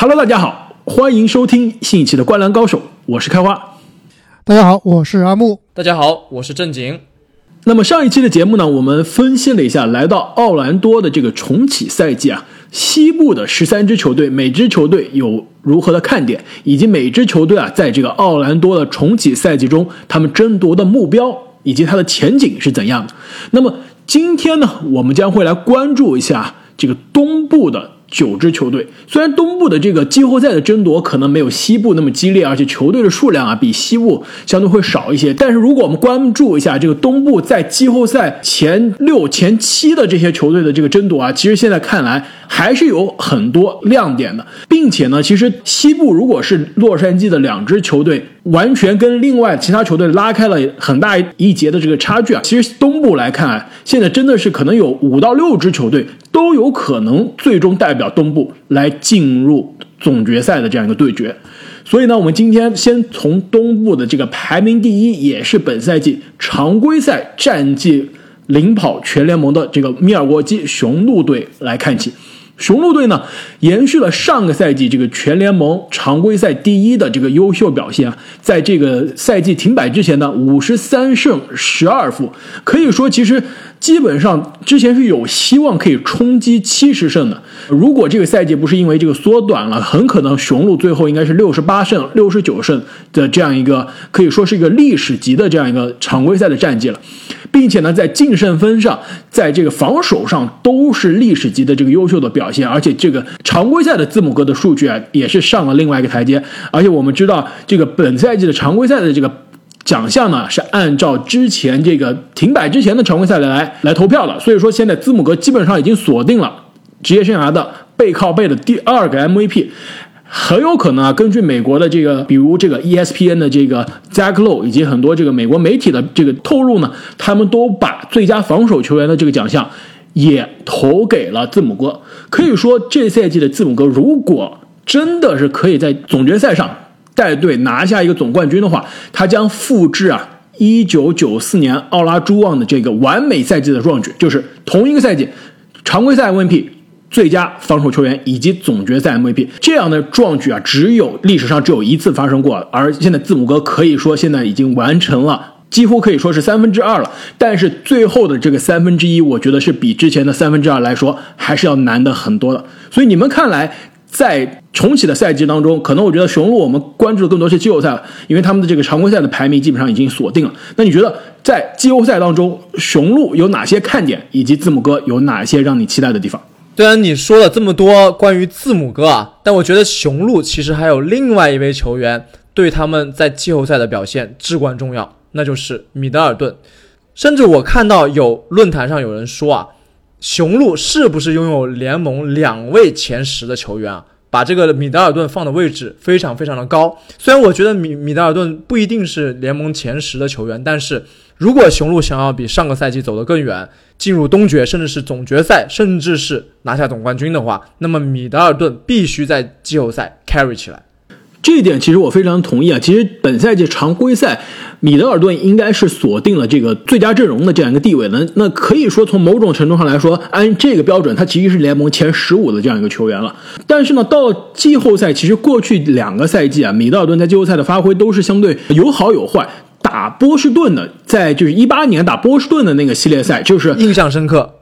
Hello，大家好，欢迎收听新一期的《灌篮高手》，我是开花。大家好，我是阿木。大家好，我是正经。那么上一期的节目呢，我们分析了一下来到奥兰多的这个重启赛季啊，西部的十三支球队，每支球队有如何的看点，以及每支球队啊，在这个奥兰多的重启赛季中，他们争夺的目标以及它的前景是怎样的。那么今天呢，我们将会来关注一下这个东部的。九支球队，虽然东部的这个季后赛的争夺可能没有西部那么激烈，而且球队的数量啊比西部相对会少一些。但是如果我们关注一下这个东部在季后赛前六、前七的这些球队的这个争夺啊，其实现在看来还是有很多亮点的，并且呢，其实西部如果是洛杉矶的两支球队。完全跟另外其他球队拉开了很大一截的这个差距啊！其实东部来看啊，现在真的是可能有五到六支球队都有可能最终代表东部来进入总决赛的这样一个对决。所以呢，我们今天先从东部的这个排名第一，也是本赛季常规赛战绩领跑全联盟的这个密尔沃基雄鹿队来看起。雄鹿队呢，延续了上个赛季这个全联盟常规赛第一的这个优秀表现啊，在这个赛季停摆之前呢，五十三胜十二负，可以说其实基本上之前是有希望可以冲击七十胜的。如果这个赛季不是因为这个缩短了，很可能雄鹿最后应该是六十八胜六十九胜的这样一个可以说是一个历史级的这样一个常规赛的战绩了。并且呢，在净胜分上，在这个防守上都是历史级的这个优秀的表现，而且这个常规赛的字母哥的数据啊，也是上了另外一个台阶。而且我们知道，这个本赛季的常规赛的这个奖项呢，是按照之前这个停摆之前的常规赛来来投票的。所以说，现在字母哥基本上已经锁定了职业生涯的背靠背的第二个 MVP。很有可能啊，根据美国的这个，比如这个 ESPN 的这个 Zach Lowe 以及很多这个美国媒体的这个透露呢，他们都把最佳防守球员的这个奖项也投给了字母哥。可以说，这赛季的字母哥如果真的是可以在总决赛上带队拿下一个总冠军的话，他将复制啊1994年奥拉朱旺的这个完美赛季的壮举，就是同一个赛季常规赛 MVP。最佳防守球员以及总决赛 MVP 这样的壮举啊，只有历史上只有一次发生过，而现在字母哥可以说现在已经完成了，几乎可以说是三分之二了。但是最后的这个三分之一，我觉得是比之前的三分之二来说还是要难的很多的。所以你们看来，在重启的赛季当中，可能我觉得雄鹿我们关注的更多是季后赛了，因为他们的这个常规赛的排名基本上已经锁定了。那你觉得在季后赛当中，雄鹿有哪些看点，以及字母哥有哪些让你期待的地方？虽然你说了这么多关于字母哥啊，但我觉得雄鹿其实还有另外一位球员对他们在季后赛的表现至关重要，那就是米德尔顿。甚至我看到有论坛上有人说啊，雄鹿是不是拥有联盟两位前十的球员啊？把这个米德尔顿放的位置非常非常的高。虽然我觉得米米德尔顿不一定是联盟前十的球员，但是如果雄鹿想要比上个赛季走得更远，进入东决，甚至是总决赛，甚至是拿下总冠军的话，那么米德尔顿必须在季后赛 carry 起来。这一点其实我非常同意啊。其实本赛季常规赛，米德尔顿应该是锁定了这个最佳阵容的这样一个地位的。那可以说从某种程度上来说，按这个标准，他其实是联盟前十五的这样一个球员了。但是呢，到季后赛，其实过去两个赛季啊，米德尔顿在季后赛的发挥都是相对有好有坏。打波士顿的，在就是一八年打波士顿的那个系列赛，就是印象深刻。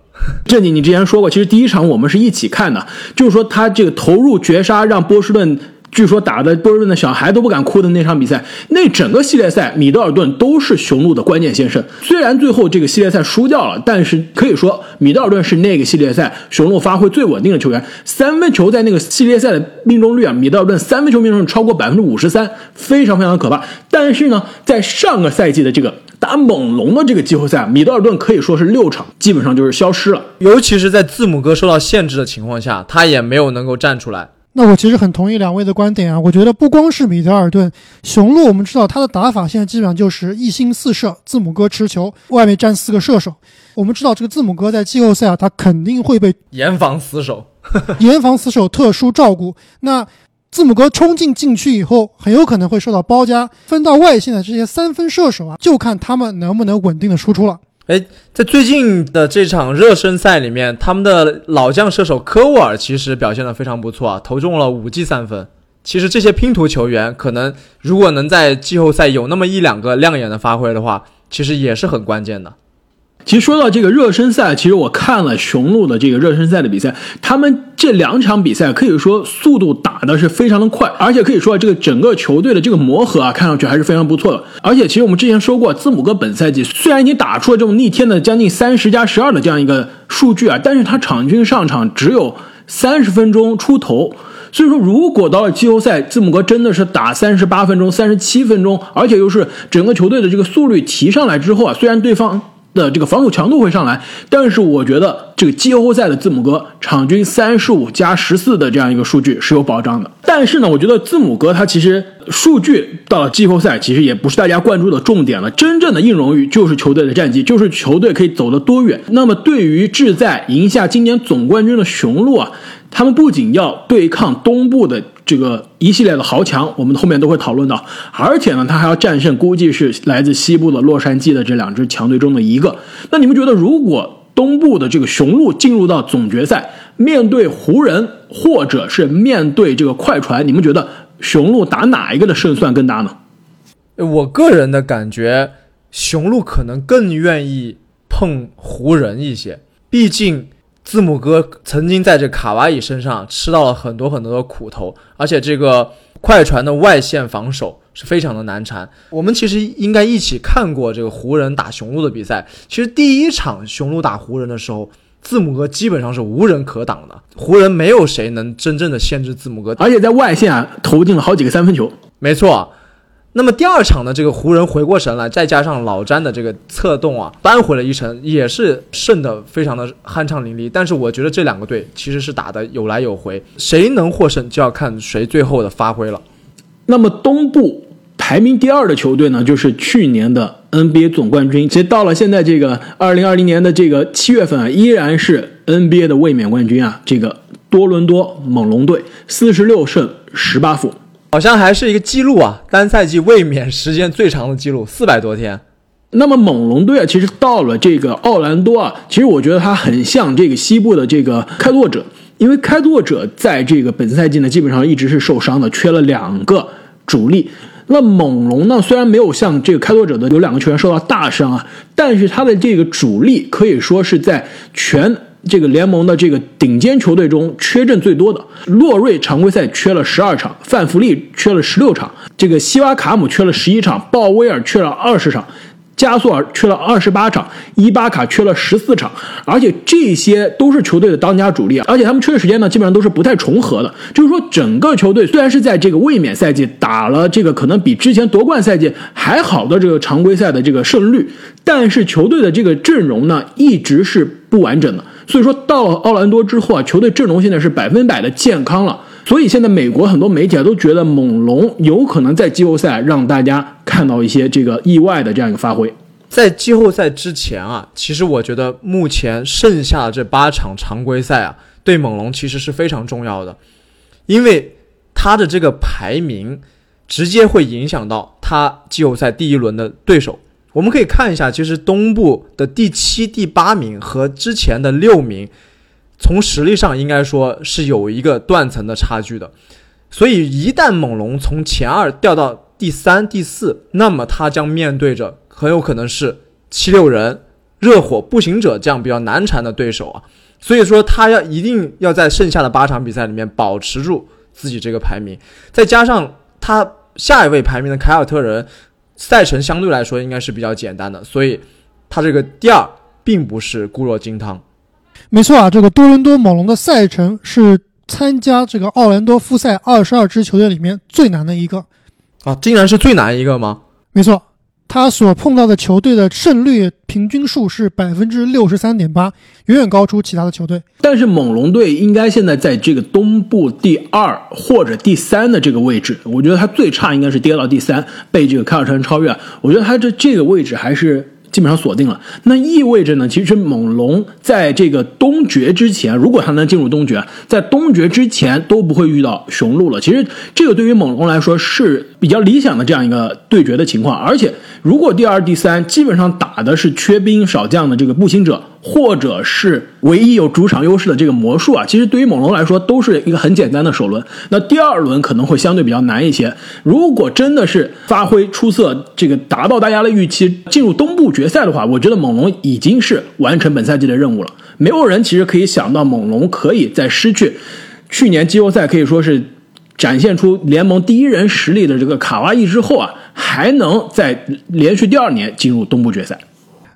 这里你之前说过，其实第一场我们是一起看的，就是说他这个投入绝杀，让波士顿。据说打的波士顿的小孩都不敢哭的那场比赛，那整个系列赛米德尔顿都是雄鹿的关键先生。虽然最后这个系列赛输掉了，但是可以说米德尔顿是那个系列赛雄鹿发挥最稳定的球员。三分球在那个系列赛的命中率啊，米德尔顿三分球命中率超过百分之五十三，非常非常的可怕。但是呢，在上个赛季的这个打猛龙的这个季后赛，米德尔顿可以说是六场基本上就是消失了，尤其是在字母哥受到限制的情况下，他也没有能够站出来。那我其实很同意两位的观点啊，我觉得不光是米德尔顿，雄鹿我们知道他的打法现在基本上就是一心四射，字母哥持球，外面站四个射手。我们知道这个字母哥在季后赛啊，他肯定会被严防死守，严防死守，特殊照顾。那字母哥冲进禁区以后，很有可能会受到包夹，分到外线的这些三分射手啊，就看他们能不能稳定的输出了。哎，在最近的这场热身赛里面，他们的老将射手科沃尔其实表现的非常不错啊，投中了五记三分。其实这些拼图球员，可能如果能在季后赛有那么一两个亮眼的发挥的话，其实也是很关键的。其实说到这个热身赛，其实我看了雄鹿的这个热身赛的比赛，他们这两场比赛可以说速度打的是非常的快，而且可以说这个整个球队的这个磨合啊，看上去还是非常不错的。而且其实我们之前说过，字母哥本赛季虽然已经打出了这种逆天的将近三十加十二的这样一个数据啊，但是他场均上场只有三十分钟出头。所以说，如果到了季后赛，字母哥真的是打三十八分钟、三十七分钟，而且又是整个球队的这个速率提上来之后啊，虽然对方。的这个防守强度会上来，但是我觉得这个季后赛的字母哥场均三十五加十四的这样一个数据是有保障的。但是呢，我觉得字母哥他其实数据到了季后赛其实也不是大家关注的重点了。真正的硬荣誉就是球队的战绩，就是球队可以走得多远。那么对于志在赢下今年总冠军的雄鹿啊，他们不仅要对抗东部的。这个一系列的豪强，我们后面都会讨论到，而且呢，他还要战胜估计是来自西部的洛杉矶的这两支强队中的一个。那你们觉得，如果东部的这个雄鹿进入到总决赛，面对湖人或者是面对这个快船，你们觉得雄鹿打哪一个的胜算更大呢？我个人的感觉，雄鹿可能更愿意碰湖人一些，毕竟。字母哥曾经在这卡哇伊身上吃到了很多很多的苦头，而且这个快船的外线防守是非常的难缠。我们其实应该一起看过这个湖人打雄鹿的比赛。其实第一场雄鹿打湖人的时候，字母哥基本上是无人可挡的，湖人没有谁能真正的限制字母哥，而且在外线啊投进了好几个三分球。没错。那么第二场呢，这个湖人回过神来，再加上老詹的这个策动啊，扳回了一城，也是胜的非常的酣畅淋漓。但是我觉得这两个队其实是打的有来有回，谁能获胜就要看谁最后的发挥了。那么东部排名第二的球队呢，就是去年的 NBA 总冠军。其实到了现在这个二零二零年的这个七月份啊，依然是 NBA 的卫冕冠军啊，这个多伦多猛龙队四十六胜十八负。好像还是一个记录啊，单赛季卫冕时间最长的记录，四百多天。那么猛龙队啊，其实到了这个奥兰多啊，其实我觉得他很像这个西部的这个开拓者，因为开拓者在这个本赛季呢，基本上一直是受伤的，缺了两个主力。那猛龙呢，虽然没有像这个开拓者的有两个球员受到大伤啊，但是他的这个主力可以说是在全。这个联盟的这个顶尖球队中缺阵最多的，洛瑞常规赛缺了十二场，范弗利缺了十六场，这个西瓦卡姆缺了十一场，鲍威尔缺了二十场，加索尔缺了二十八场，伊巴卡缺了十四场，而且这些都是球队的当家主力啊，而且他们缺的时间呢，基本上都是不太重合的。就是说，整个球队虽然是在这个卫冕赛季打了这个可能比之前夺冠赛季还好的这个常规赛的这个胜率，但是球队的这个阵容呢，一直是不完整的。所以说到了奥兰多之后啊，球队阵容现在是百分百的健康了。所以现在美国很多媒体啊都觉得猛龙有可能在季后赛让大家看到一些这个意外的这样一个发挥。在季后赛之前啊，其实我觉得目前剩下的这八场常规赛啊，对猛龙其实是非常重要的，因为他的这个排名直接会影响到他季后赛第一轮的对手。我们可以看一下，其实东部的第七、第八名和之前的六名，从实力上应该说是有一个断层的差距的。所以，一旦猛龙从前二掉到第三、第四，那么他将面对着很有可能是七六人、热火、步行者这样比较难缠的对手啊。所以说，他要一定要在剩下的八场比赛里面保持住自己这个排名，再加上他下一位排名的凯尔特人。赛程相对来说应该是比较简单的，所以他这个第二并不是固若金汤。没错啊，这个多伦多猛龙的赛程是参加这个奥兰多复赛二十二支球队里面最难的一个啊，竟然是最难一个吗？没错。他所碰到的球队的胜率平均数是百分之六十三点八，远远高出其他的球队。但是猛龙队应该现在在这个东部第二或者第三的这个位置，我觉得他最差应该是跌到第三，被这个凯尔特人超越。我觉得他这这个位置还是基本上锁定了，那意味着呢，其实猛龙在这个东决之前，如果他能进入东决，在东决之前都不会遇到雄鹿了。其实这个对于猛龙来说是比较理想的这样一个对决的情况，而且如果第二、第三基本上打的是缺兵少将的这个步行者。或者是唯一有主场优势的这个魔术啊，其实对于猛龙来说都是一个很简单的首轮。那第二轮可能会相对比较难一些。如果真的是发挥出色，这个达到大家的预期，进入东部决赛的话，我觉得猛龙已经是完成本赛季的任务了。没有人其实可以想到猛龙可以在失去去年季后赛可以说是展现出联盟第一人实力的这个卡哇伊之后啊，还能在连续第二年进入东部决赛。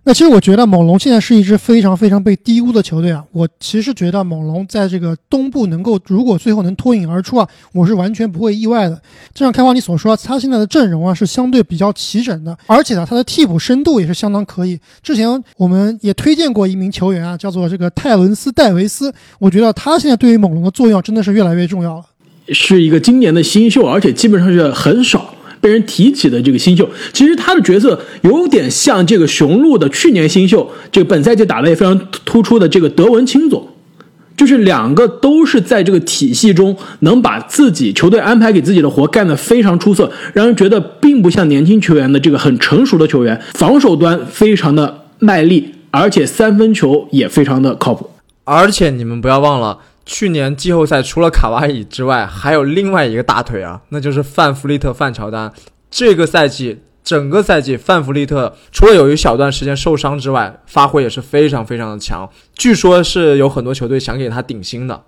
那其实我觉得猛龙现在是一支非常非常被低估的球队啊！我其实觉得猛龙在这个东部能够，如果最后能脱颖而出啊，我是完全不会意外的。就像开华你所说，他现在的阵容啊是相对比较齐整的，而且呢，他的替补深度也是相当可以。之前我们也推荐过一名球员啊，叫做这个泰伦斯·戴维斯，我觉得他现在对于猛龙的作用真的是越来越重要了，是一个今年的新秀，而且基本上是很少。被人提起的这个新秀，其实他的角色有点像这个雄鹿的去年新秀，这个本赛季打得也非常突出的这个德文青总，就是两个都是在这个体系中能把自己球队安排给自己的活干得非常出色，让人觉得并不像年轻球员的这个很成熟的球员，防守端非常的卖力，而且三分球也非常的靠谱，而且你们不要忘了。去年季后赛除了卡哇伊之外，还有另外一个大腿啊，那就是范弗利特、范乔丹。这个赛季整个赛季，范弗利特除了有一小段时间受伤之外，发挥也是非常非常的强。据说是有很多球队想给他顶薪的，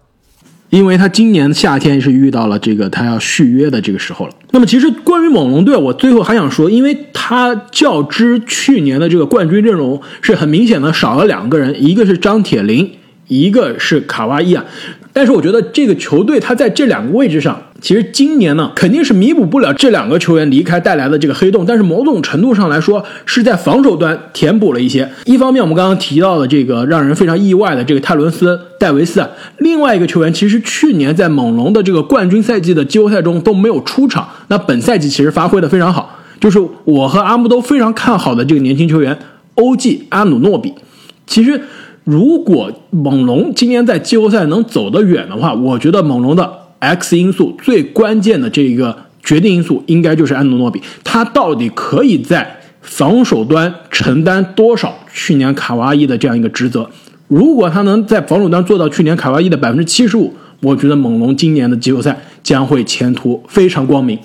因为他今年夏天是遇到了这个他要续约的这个时候了。那么，其实关于猛龙队，我最后还想说，因为他较之去年的这个冠军阵容是很明显的少了两个人，一个是张铁林。一个是卡哇伊啊，但是我觉得这个球队他在这两个位置上，其实今年呢肯定是弥补不了这两个球员离开带来的这个黑洞，但是某种程度上来说是在防守端填补了一些。一方面我们刚刚提到的这个让人非常意外的这个泰伦斯·戴维斯啊，另外一个球员其实去年在猛龙的这个冠军赛季的季后赛中都没有出场，那本赛季其实发挥的非常好，就是我和阿木都非常看好的这个年轻球员欧记阿努诺比，其实。如果猛龙今年在季后赛能走得远的话，我觉得猛龙的 X 因素最关键的这个决定因素，应该就是安东诺比，他到底可以在防守端承担多少去年卡哇伊的这样一个职责？如果他能在防守端做到去年卡哇伊的百分之七十五，我觉得猛龙今年的季后赛将会前途非常光明。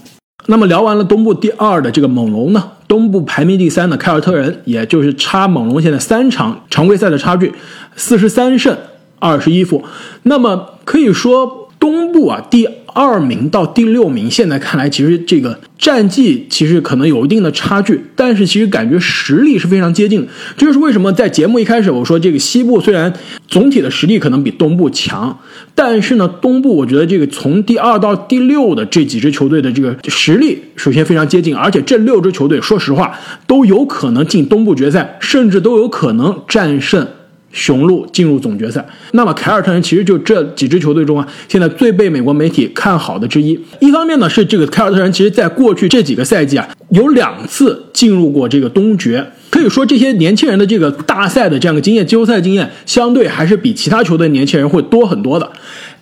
那么聊完了东部第二的这个猛龙呢？东部排名第三的凯尔特人，也就是差猛龙现在三场常规赛的差距，四十三胜二十一负。那么可以说东部啊第。二名到第六名，现在看来其实这个战绩其实可能有一定的差距，但是其实感觉实力是非常接近的。这就是为什么在节目一开始我说这个西部虽然总体的实力可能比东部强，但是呢东部我觉得这个从第二到第六的这几支球队的这个实力首先非常接近，而且这六支球队说实话都有可能进东部决赛，甚至都有可能战胜。雄鹿进入总决赛，那么凯尔特人其实就这几支球队中啊，现在最被美国媒体看好的之一。一方面呢，是这个凯尔特人其实在过去这几个赛季啊，有两次进入过这个东决，可以说这些年轻人的这个大赛的这样的经验，季后赛经验相对还是比其他球队年轻人会多很多的。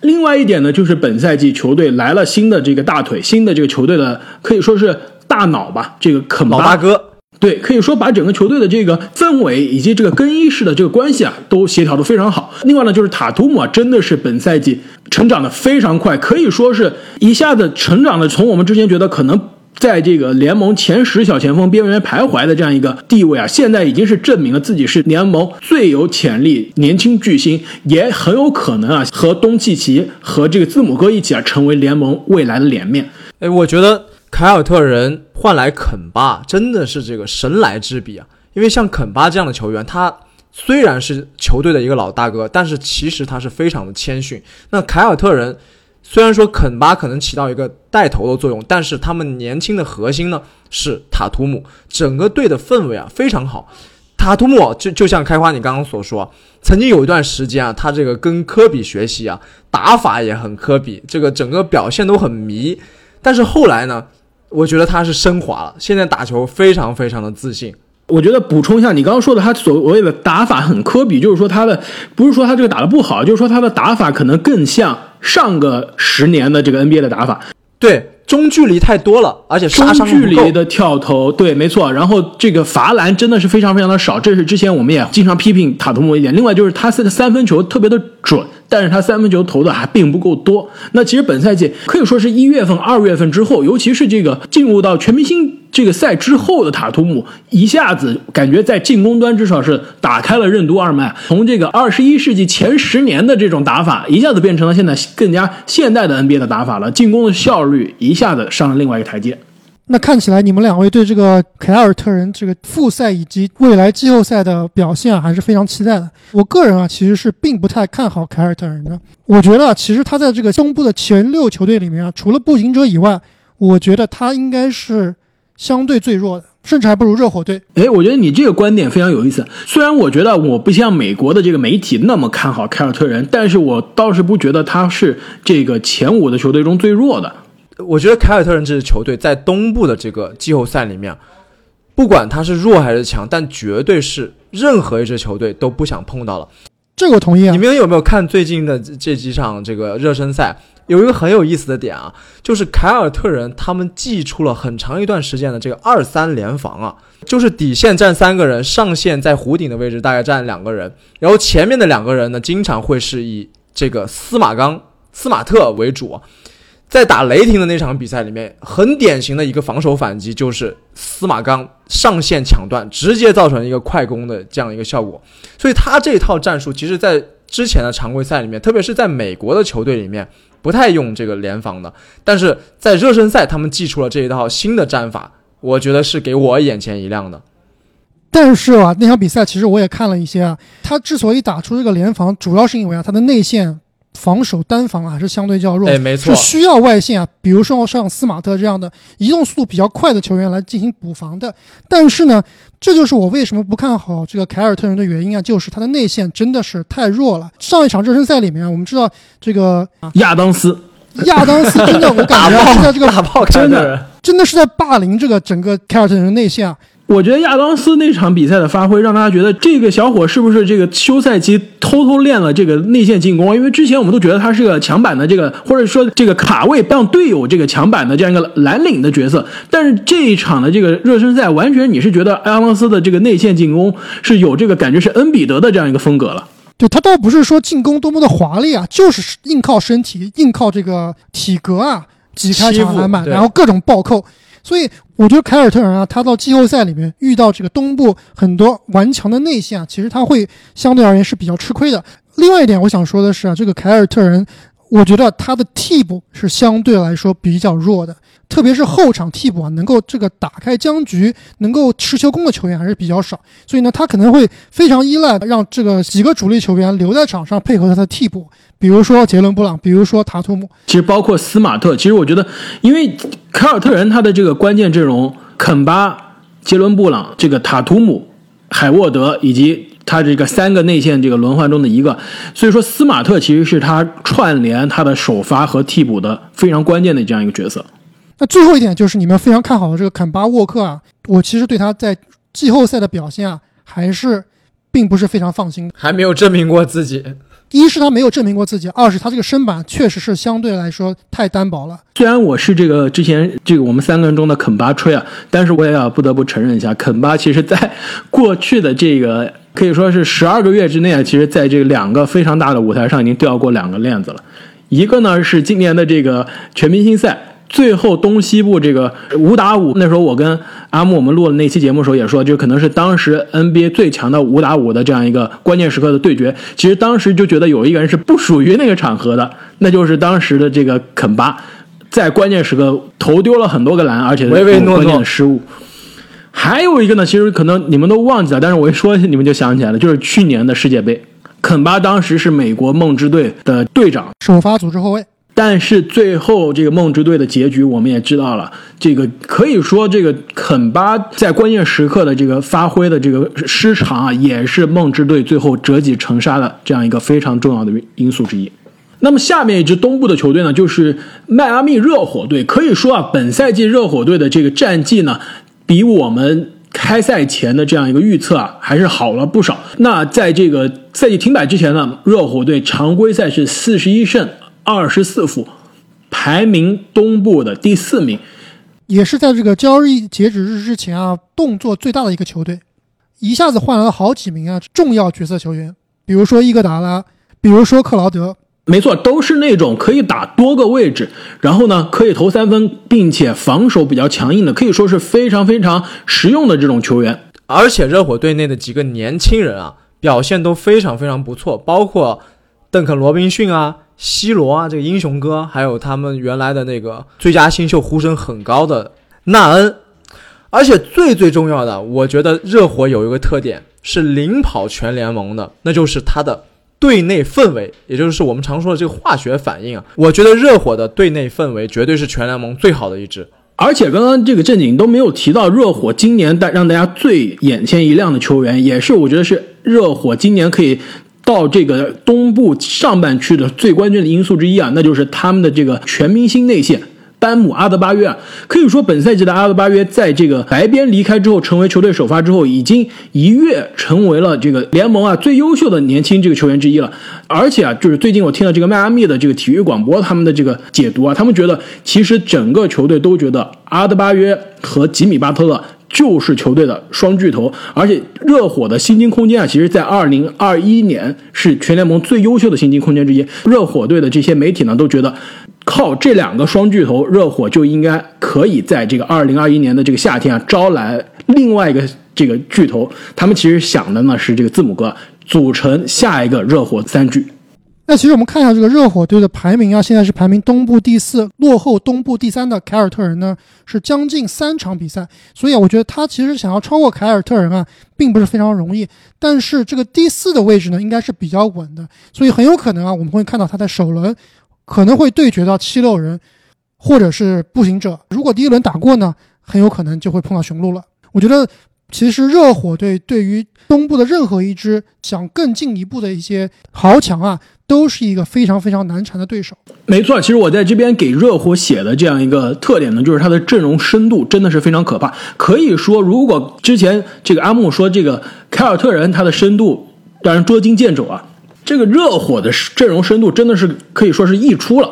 另外一点呢，就是本赛季球队来了新的这个大腿，新的这个球队的可以说是大脑吧，这个肯巴哥。对，可以说把整个球队的这个氛围以及这个更衣室的这个关系啊，都协调的非常好。另外呢，就是塔图姆啊，真的是本赛季成长的非常快，可以说是一下子成长的从我们之前觉得可能在这个联盟前十小前锋边缘徘徊的这样一个地位啊，现在已经是证明了自己是联盟最有潜力年轻巨星，也很有可能啊和东契奇和这个字母哥一起啊成为联盟未来的脸面。哎，我觉得。凯尔特人换来肯巴真的是这个神来之笔啊！因为像肯巴这样的球员，他虽然是球队的一个老大哥，但是其实他是非常的谦逊。那凯尔特人虽然说肯巴可能起到一个带头的作用，但是他们年轻的核心呢是塔图姆，整个队的氛围啊非常好。塔图姆就就像开花你刚刚所说，曾经有一段时间啊，他这个跟科比学习啊，打法也很科比，这个整个表现都很迷。但是后来呢？我觉得他是升华了，现在打球非常非常的自信，我觉得补充一下，你刚刚说的他所谓的打法很科比，就是说他的不是说他这个打的不好，就是说他的打法可能更像上个十年的这个 NBA 的打法，对，中距离太多了，而且杀中距离的跳投，对，没错。然后这个罚篮真的是非常非常的少，这是之前我们也经常批评塔图姆一点。另外就是他这个三分球特别的准，但是他三分球投的还并不够多。那其实本赛季可以说是一月份、二月份之后，尤其是这个进入到全明星这个赛之后的塔图姆，一下子感觉在进攻端至少是打开了任督二脉，从这个二十一世纪前十年的这种打法，一下子变成了现在更加现代的 NBA 的打法了，进攻的效率一下子上了另外一个台阶。那看起来你们两位对这个凯尔特人这个复赛以及未来季后赛的表现啊，还是非常期待的。我个人啊，其实是并不太看好凯尔特人的。我觉得其实他在这个东部的前六球队里面啊，除了步行者以外，我觉得他应该是相对最弱的，甚至还不如热火队。哎，我觉得你这个观点非常有意思。虽然我觉得我不像美国的这个媒体那么看好凯尔特人，但是我倒是不觉得他是这个前五的球队中最弱的。我觉得凯尔特人这支球队在东部的这个季后赛里面，不管他是弱还是强，但绝对是任何一支球队都不想碰到了。这个我同意啊你。们有没有看最近的这这几场这个热身赛？有一个很有意思的点啊，就是凯尔特人他们祭出了很长一段时间的这个二三联防啊，就是底线站三个人，上线在弧顶的位置大概站两个人，然后前面的两个人呢，经常会是以这个司马刚、司马特为主啊。在打雷霆的那场比赛里面，很典型的一个防守反击就是司马刚上线抢断，直接造成一个快攻的这样一个效果。所以他这套战术，其实在之前的常规赛里面，特别是在美国的球队里面，不太用这个联防的。但是在热身赛，他们祭出了这一套新的战法，我觉得是给我眼前一亮的。但是啊，那场比赛其实我也看了一些啊，他之所以打出这个联防，主要是因为啊，他的内线防守单防啊还是相对较弱，哎，没错是，需要外线啊，比如说像斯马特这样的移动速度比较快的球员来进行补防的。但是呢，这就是我为什么不看好这个凯尔特人的原因啊，就是他的内线真的是太弱了。上一场热身赛里面，我们知道这个亚当斯，亚当斯真的，我感觉啊 是在这个打爆凯尔特人。真的是在霸凌这个整个凯尔特人的内线啊。我觉得亚当斯那场比赛的发挥，让大家觉得这个小伙是不是这个休赛期偷偷练了这个内线进攻？因为之前我们都觉得他是个抢板的这个，或者说这个卡位让队友这个抢板的这样一个蓝领的角色。但是这一场的这个热身赛，完全你是觉得亚当斯的这个内线进攻是有这个感觉是恩比德的这样一个风格了。对他倒不是说进攻多么的华丽啊，就是硬靠身体，硬靠这个体格啊挤开抢篮板，然后各种暴扣。所以我觉得凯尔特人啊，他到季后赛里面遇到这个东部很多顽强的内线啊，其实他会相对而言是比较吃亏的。另外一点，我想说的是啊，这个凯尔特人，我觉得他的替补是相对来说比较弱的，特别是后场替补啊，能够这个打开僵局、能够持球攻的球员还是比较少。所以呢，他可能会非常依赖让这个几个主力球员留在场上配合他的替补，比如说杰伦布朗，比如说塔图姆。其实包括斯马特，其实我觉得，因为凯尔特人他的这个关键阵容，肯巴、杰伦布朗、这个塔图姆、海沃德以及他这个三个内线这个轮换中的一个，所以说斯马特其实是他串联他的首发和替补的非常关键的这样一个角色。那最后一点就是你们非常看好的这个肯巴沃克啊，我其实对他在季后赛的表现啊，还是并不是非常放心的。还没有证明过自己。一是他没有证明过自己，二是他这个身板确实是相对来说太单薄了。虽然我是这个之前这个我们三个人中的肯巴吹啊，但是我也要不得不承认一下，肯巴其实在 过去的这个可以说是十二个月之内啊，其实在这两个非常大的舞台上已经掉过两个链子了。一个呢是今年的这个全明星赛。最后东西部这个五打五，那时候我跟阿木我们录的那期节目的时候也说，就可能是当时 NBA 最强的五打五的这样一个关键时刻的对决。其实当时就觉得有一个人是不属于那个场合的，那就是当时的这个肯巴，在关键时刻投丢了很多个篮，而且唯唯诺诺有关键的失误。还有一个呢，其实可能你们都忘记了，但是我一说你们就想起来了，就是去年的世界杯，肯巴当时是美国梦之队的队长，首发组织后卫，但是最后这个梦之队的结局我们也知道了，这个可以说这个肯巴在关键时刻的这个发挥的这个失常啊，也是梦之队最后折戟沉沙的这样一个非常重要的因素之一。那么下面一支东部的球队呢，就是迈阿密热火队。可以说啊，本赛季热火队的这个战绩呢，比我们开赛前的这样一个预测啊，还是好了不少。那在这个赛季停摆之前呢，热火队常规赛是四十一胜二十四负，排名东部的第四名。也是在这个交易截止日之前啊，动作最大的一个球队，一下子换来了好几名啊重要角色球员，比如说伊戈达拉，比如说克劳德。没错，都是那种可以打多个位置，然后呢可以投三分，并且防守比较强硬的，可以说是非常非常实用的这种球员。而且热火队内的几个年轻人啊，表现都非常非常不错，包括邓肯·罗宾逊啊、西罗啊，这个英雄哥，还有他们原来的那个最佳新秀呼声很高的纳恩。而且最最重要的，我觉得热火有一个特点是领跑全联盟的，那就是他的。队内氛围，也就是我们常说的这个化学反应啊，我觉得热火的队内氛围绝对是全联盟最好的一支。而且刚刚这个正经都没有提到热火今年带让大家最眼前一亮的球员，也是我觉得是热火今年可以到这个东部上半区的最关键的因素之一啊，那就是他们的这个全明星内线。班姆阿德巴约啊，可以说本赛季的阿德巴约在这个白边离开之后，成为球队首发之后，已经一跃成为了这个联盟啊最优秀的年轻这个球员之一了。而且啊，就是最近我听了这个迈阿密的这个体育广播，他们的这个解读啊，他们觉得其实整个球队都觉得阿德巴约和吉米巴特勒就是球队的双巨头。而且热火的薪金空间啊，其实在二零二一年是全联盟最优秀的薪金空间之一。热火队的这些媒体呢，都觉得。靠这两个双巨头，热火就应该可以在这个二零二一年的这个夏天啊，招来另外一个这个巨头。他们其实想的呢是这个字母哥组成下一个热火三巨。那其实我们看一下这个热火队的排名啊，现在是排名东部第四，落后东部第三的凯尔特人呢是将近三场比赛。所以啊，我觉得他其实想要超过凯尔特人啊，并不是非常容易。但是这个第四的位置呢，应该是比较稳的，所以很有可能啊，我们会看到他在首轮。可能会对决到七六人，或者是步行者。如果第一轮打过呢，很有可能就会碰到雄鹿了。我觉得，其实热火队对于东部的任何一支想更进一步的一些豪强啊，都是一个非常非常难缠的对手。没错，其实我在这边给热火写的这样一个特点呢，就是他的阵容深度真的是非常可怕。可以说，如果之前这个阿木说这个凯尔特人他的深度让人捉襟见肘啊。这个热火的阵容深度真的是可以说是溢出了，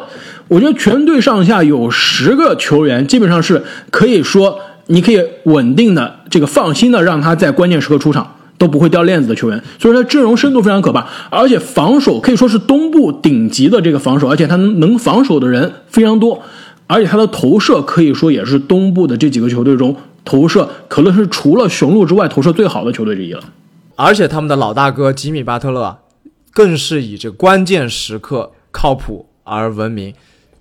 我觉得全队上下有十个球员，基本上是可以说你可以稳定的这个放心的让他在关键时刻出场都不会掉链子的球员，所以说阵容深度非常可怕，而且防守可以说是东部顶级的这个防守，而且他能防守的人非常多，而且他的投射可以说也是东部的这几个球队中投射可能是除了雄鹿之外投射最好的球队之一了，而且他们的老大哥吉米巴特勒。更是以这关键时刻靠谱而闻名，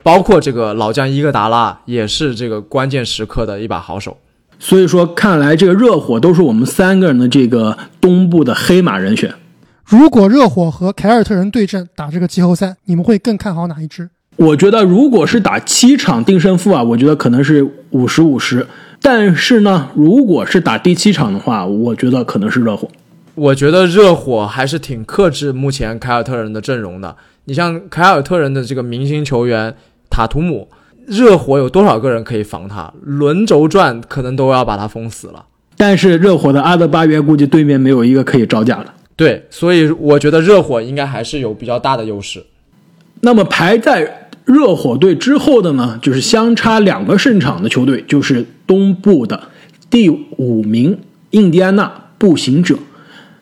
包括这个老将伊戈达拉也是这个关键时刻的一把好手。所以说，看来这个热火都是我们三个人的这个东部的黑马人选。如果热火和凯尔特人对阵打这个季后赛，你们会更看好哪一支？我觉得，如果是打七场定胜负啊，我觉得可能是五十五十。但是呢，如果是打第七场的话，我觉得可能是热火。我觉得热火还是挺克制目前凯尔特人的阵容的。你像凯尔特人的这个明星球员塔图姆，热火有多少个人可以防他？轮轴转可能都要把他封死了。但是热火的阿德巴约估计对面没有一个可以招架的。对，所以我觉得热火应该还是有比较大的优势。那么排在热火队之后的呢，就是相差两个胜场的球队，就是东部的第五名印第安纳步行者。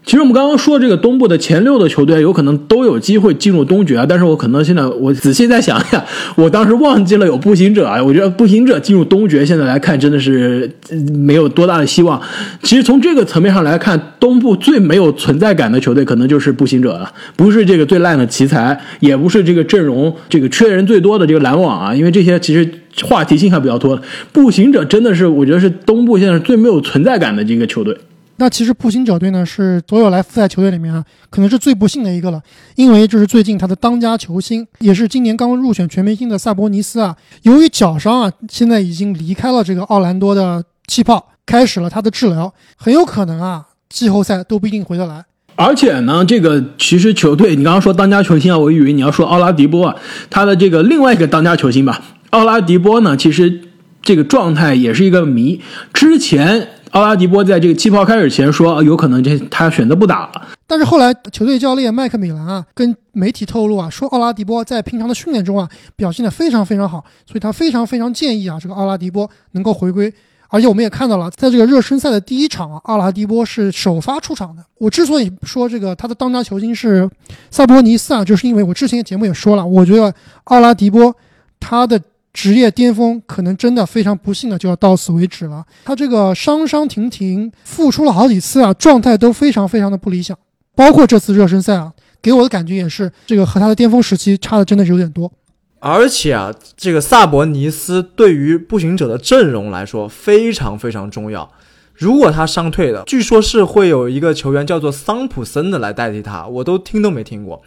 其实我们刚刚说这个东部的前六的球队有可能都有机会进入东决啊，但是我可能现在我仔细再想一下，我当时忘记了有步行者啊，我觉得步行者进入东决现在来看真的是没有多大的希望。其实从这个层面上来看，东部最没有存在感的球队可能就是步行者了，不是这个最烂的奇才，也不是这个阵容这个缺人最多的这个篮网啊，因为这些其实话题性还比较多。步行者真的是我觉得是东部现在最没有存在感的这个球队。那其实步行者队呢，是所有来复赛球队里面啊，可能是最不幸的一个了，因为这是最近他的当家球星，也是今年刚入选全明星的萨博尼斯啊，由于脚伤啊，现在已经离开了这个奥兰多的气泡，开始了他的治疗，很有可能啊，季后赛都不一定回得来。而且呢，这个其实球队，你刚刚说当家球星啊，我以为你要说奥拉迪波啊，他的这个另外一个当家球星吧，奥拉迪波呢，其实这个状态也是一个谜，之前。奥拉迪波在这个气泡开始前说，有可能这他选择不打了。但是后来球队教练麦克米兰啊，跟媒体透露啊，说奥拉迪波在平常的训练中啊，表现的非常非常好，所以他非常非常建议啊，这个奥拉迪波能够回归。而且我们也看到了，在这个热身赛的第一场啊，奥拉迪波是首发出场的。我之所以说这个他的当家球星是萨博尼斯啊，就是因为我之前节目也说了，我觉得奥拉迪波他的职业巅峰可能真的非常不幸的就要到此为止了。他这个伤伤停停，复出了好几次啊，状态都非常非常的不理想。包括这次热身赛啊，给我的感觉也是这个和他的巅峰时期差的真的是有点多。而且啊，这个萨博尼斯对于步行者的阵容来说非常非常重要。如果他伤退了，据说是会有一个球员叫做桑普森的来代替他，我都听都没听过。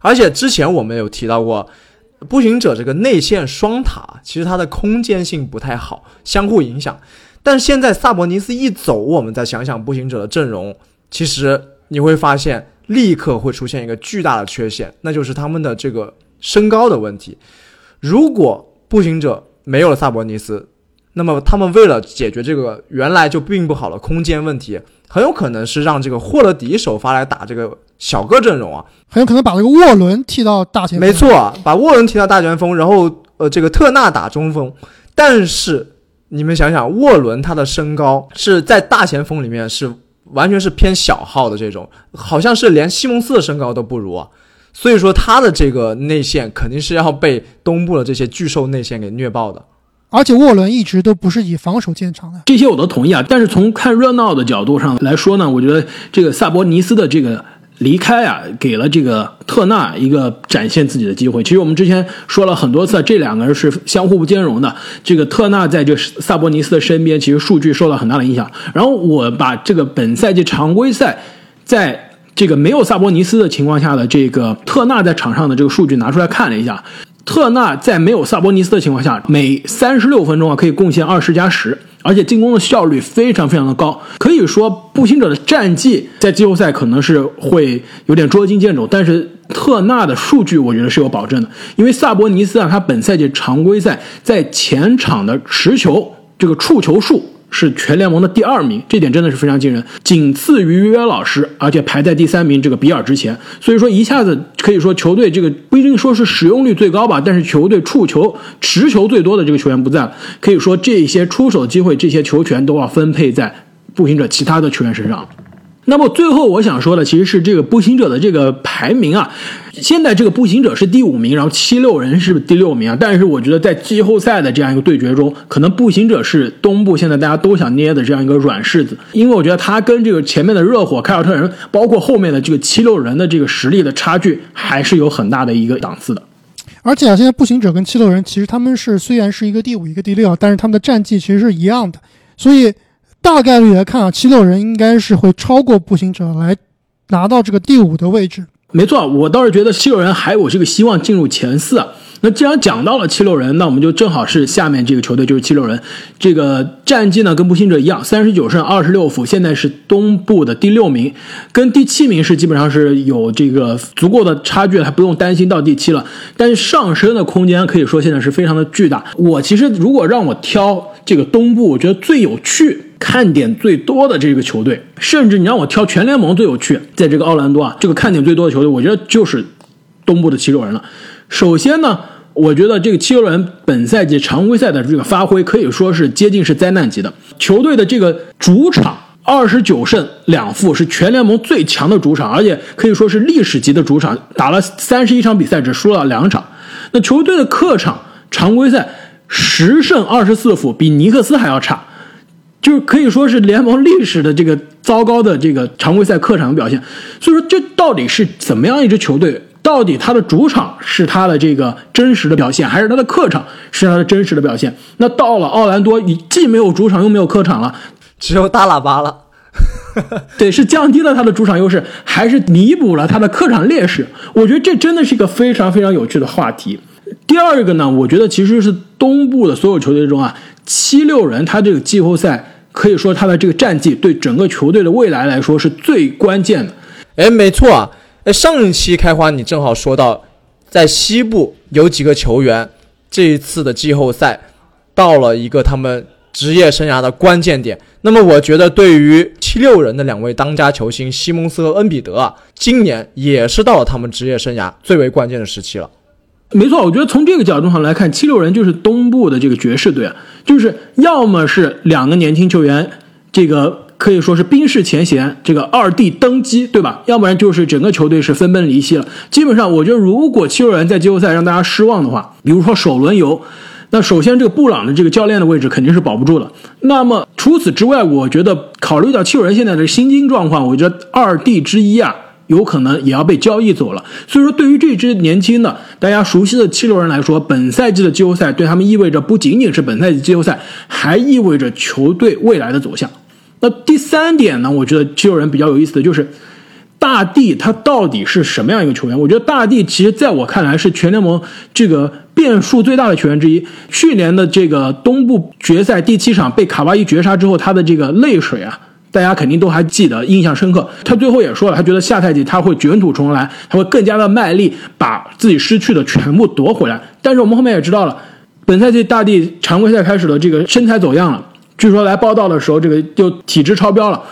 而且之前我们有提到过，步行者这个内线双塔其实它的空间性不太好，相互影响。但是现在萨博尼斯一走，我们再想想步行者的阵容，其实你会发现立刻会出现一个巨大的缺陷，那就是他们的这个身高的问题。如果步行者没有了萨博尼斯，那么他们为了解决这个原来就并不好的空间问题，很有可能是让这个霍勒迪首发来打这个小个阵容啊，很有可能把这个沃伦踢到大前锋。没错，把沃伦踢到大前锋，然后呃这个特纳打中锋。但是你们想想，沃伦他的身高是在大前锋里面是完全是偏小号的这种，好像是连西蒙斯的身高都不如啊。所以说他的这个内线肯定是要被东部的这些巨兽内线给虐爆的，而且沃伦一直都不是以防守见长的，这些我都同意啊。但是从看热闹的角度上来说呢，我觉得这个萨博尼斯的这个离开啊，给了这个特纳一个展现自己的机会。其实我们之前说了很多次，这两个人是相互不兼容的。这个特纳在这萨博尼斯的身边，其实数据受到很大的影响。然后我把这个本赛季常规赛在。这个没有萨博尼斯的情况下的这个特纳在场上的这个数据拿出来看了一下，特纳在没有萨博尼斯的情况下，每三十六分钟啊可以贡献二十加十，而且进攻的效率非常非常的高。可以说步行者的战绩在季后赛可能是会有点捉襟见肘，但是特纳的数据我觉得是有保证的，因为萨博尼斯啊他本赛季常规赛在前场的持球这个触球数。是全联盟的第二名，这点真的是非常惊人，仅次于约约老师，而且排在第三名这个比尔之前。所以说一下子可以说球队这个不一定说是使用率最高吧，但是球队触球持球最多的这个球员不在了，可以说这些出手机会、这些球权都要分配在步行者其他的球员身上。那么最后我想说的其实是这个步行者的这个排名啊，现在这个步行者是第五名，然后七六人是第六名啊。但是我觉得在季后赛的这样一个对决中，可能步行者是东部现在大家都想捏的这样一个软柿子，因为我觉得他跟这个前面的热火、凯尔特人，包括后面的这个七六人的这个实力的差距还是有很大的一个档次的。而且啊，现在步行者跟七六人其实他们是虽然是一个第五一个第六，但是他们的战绩其实是一样的，所以。大概率来看啊，七六人应该是会超过步行者来拿到这个第五的位置。没错，我倒是觉得七六人还有这个希望进入前四。那既然讲到了七六人，那我们就正好是下面这个球队就是七六人，这个战绩呢跟步行者一样，三十九胜二十六负，现在是东部的第六名，跟第七名是基本上是有这个足够的差距，还不用担心到第七了。但是上升的空间可以说现在是非常的巨大。我其实如果让我挑这个东部，我觉得最有趣。看点最多的这个球队，甚至你让我挑全联盟最有趣，在这个奥兰多啊，这个看点最多的球队，我觉得就是东部的七六人了。首先呢，我觉得这个七六人本赛季常规赛的这个发挥可以说是接近是灾难级的。球队的这个主场二十九胜两负，是全联盟最强的主场，而且可以说是历史级的主场，打了三十一场比赛只输了两场。那球队的客场常规赛十胜二十四负，比尼克斯还要差。就是可以说是联盟历史的这个糟糕的这个常规赛客场的表现，所以说这到底是怎么样一支球队？到底他的主场是他的这个真实的表现，还是他的客场是他的真实的表现？那到了奥兰多，你既没有主场又没有客场了，只有大喇叭了。对，是降低了他的主场优势，还是弥补了他的客场劣势？我觉得这真的是一个非常非常有趣的话题。第二个呢，我觉得其实是东部的所有球队中啊。七六人，他这个季后赛可以说他的这个战绩对整个球队的未来来说是最关键的。哎，没错啊。哎，上一期开花你正好说到，在西部有几个球员，这一次的季后赛到了一个他们职业生涯的关键点。那么我觉得，对于七六人的两位当家球星西蒙斯和恩比德啊，今年也是到了他们职业生涯最为关键的时期了。没错，我觉得从这个角度上来看，七六人就是东部的这个爵士队啊，就是要么是两个年轻球员，这个可以说是冰释前嫌，这个二弟登基，对吧？要不然就是整个球队是分崩离析了。基本上，我觉得如果七六人在季后赛让大家失望的话，比如说首轮游。那首先，这个布朗的这个教练的位置肯定是保不住的。那么除此之外，我觉得考虑到七六人现在的薪金状况，我觉得二弟之一啊，有可能也要被交易走了。所以说，对于这支年轻的、大家熟悉的七六人来说，本赛季的季后赛对他们意味着不仅仅是本赛季季后赛，还意味着球队未来的走向。那第三点呢，我觉得七六人比较有意思的就是。大帝他到底是什么样一个球员？我觉得大帝其实在我看来是全联盟这个变数最大的球员之一。去年的这个东部决赛第七场被卡哇伊绝杀之后，他的这个泪水啊，大家肯定都还记得，印象深刻。他最后也说了，他觉得下赛季他会卷土重来，他会更加的卖力，把自己失去的全部夺回来。但是我们后面也知道了，本赛季大帝常规赛开始的这个身材走样了，据说来报道的时候这个就体质超标了，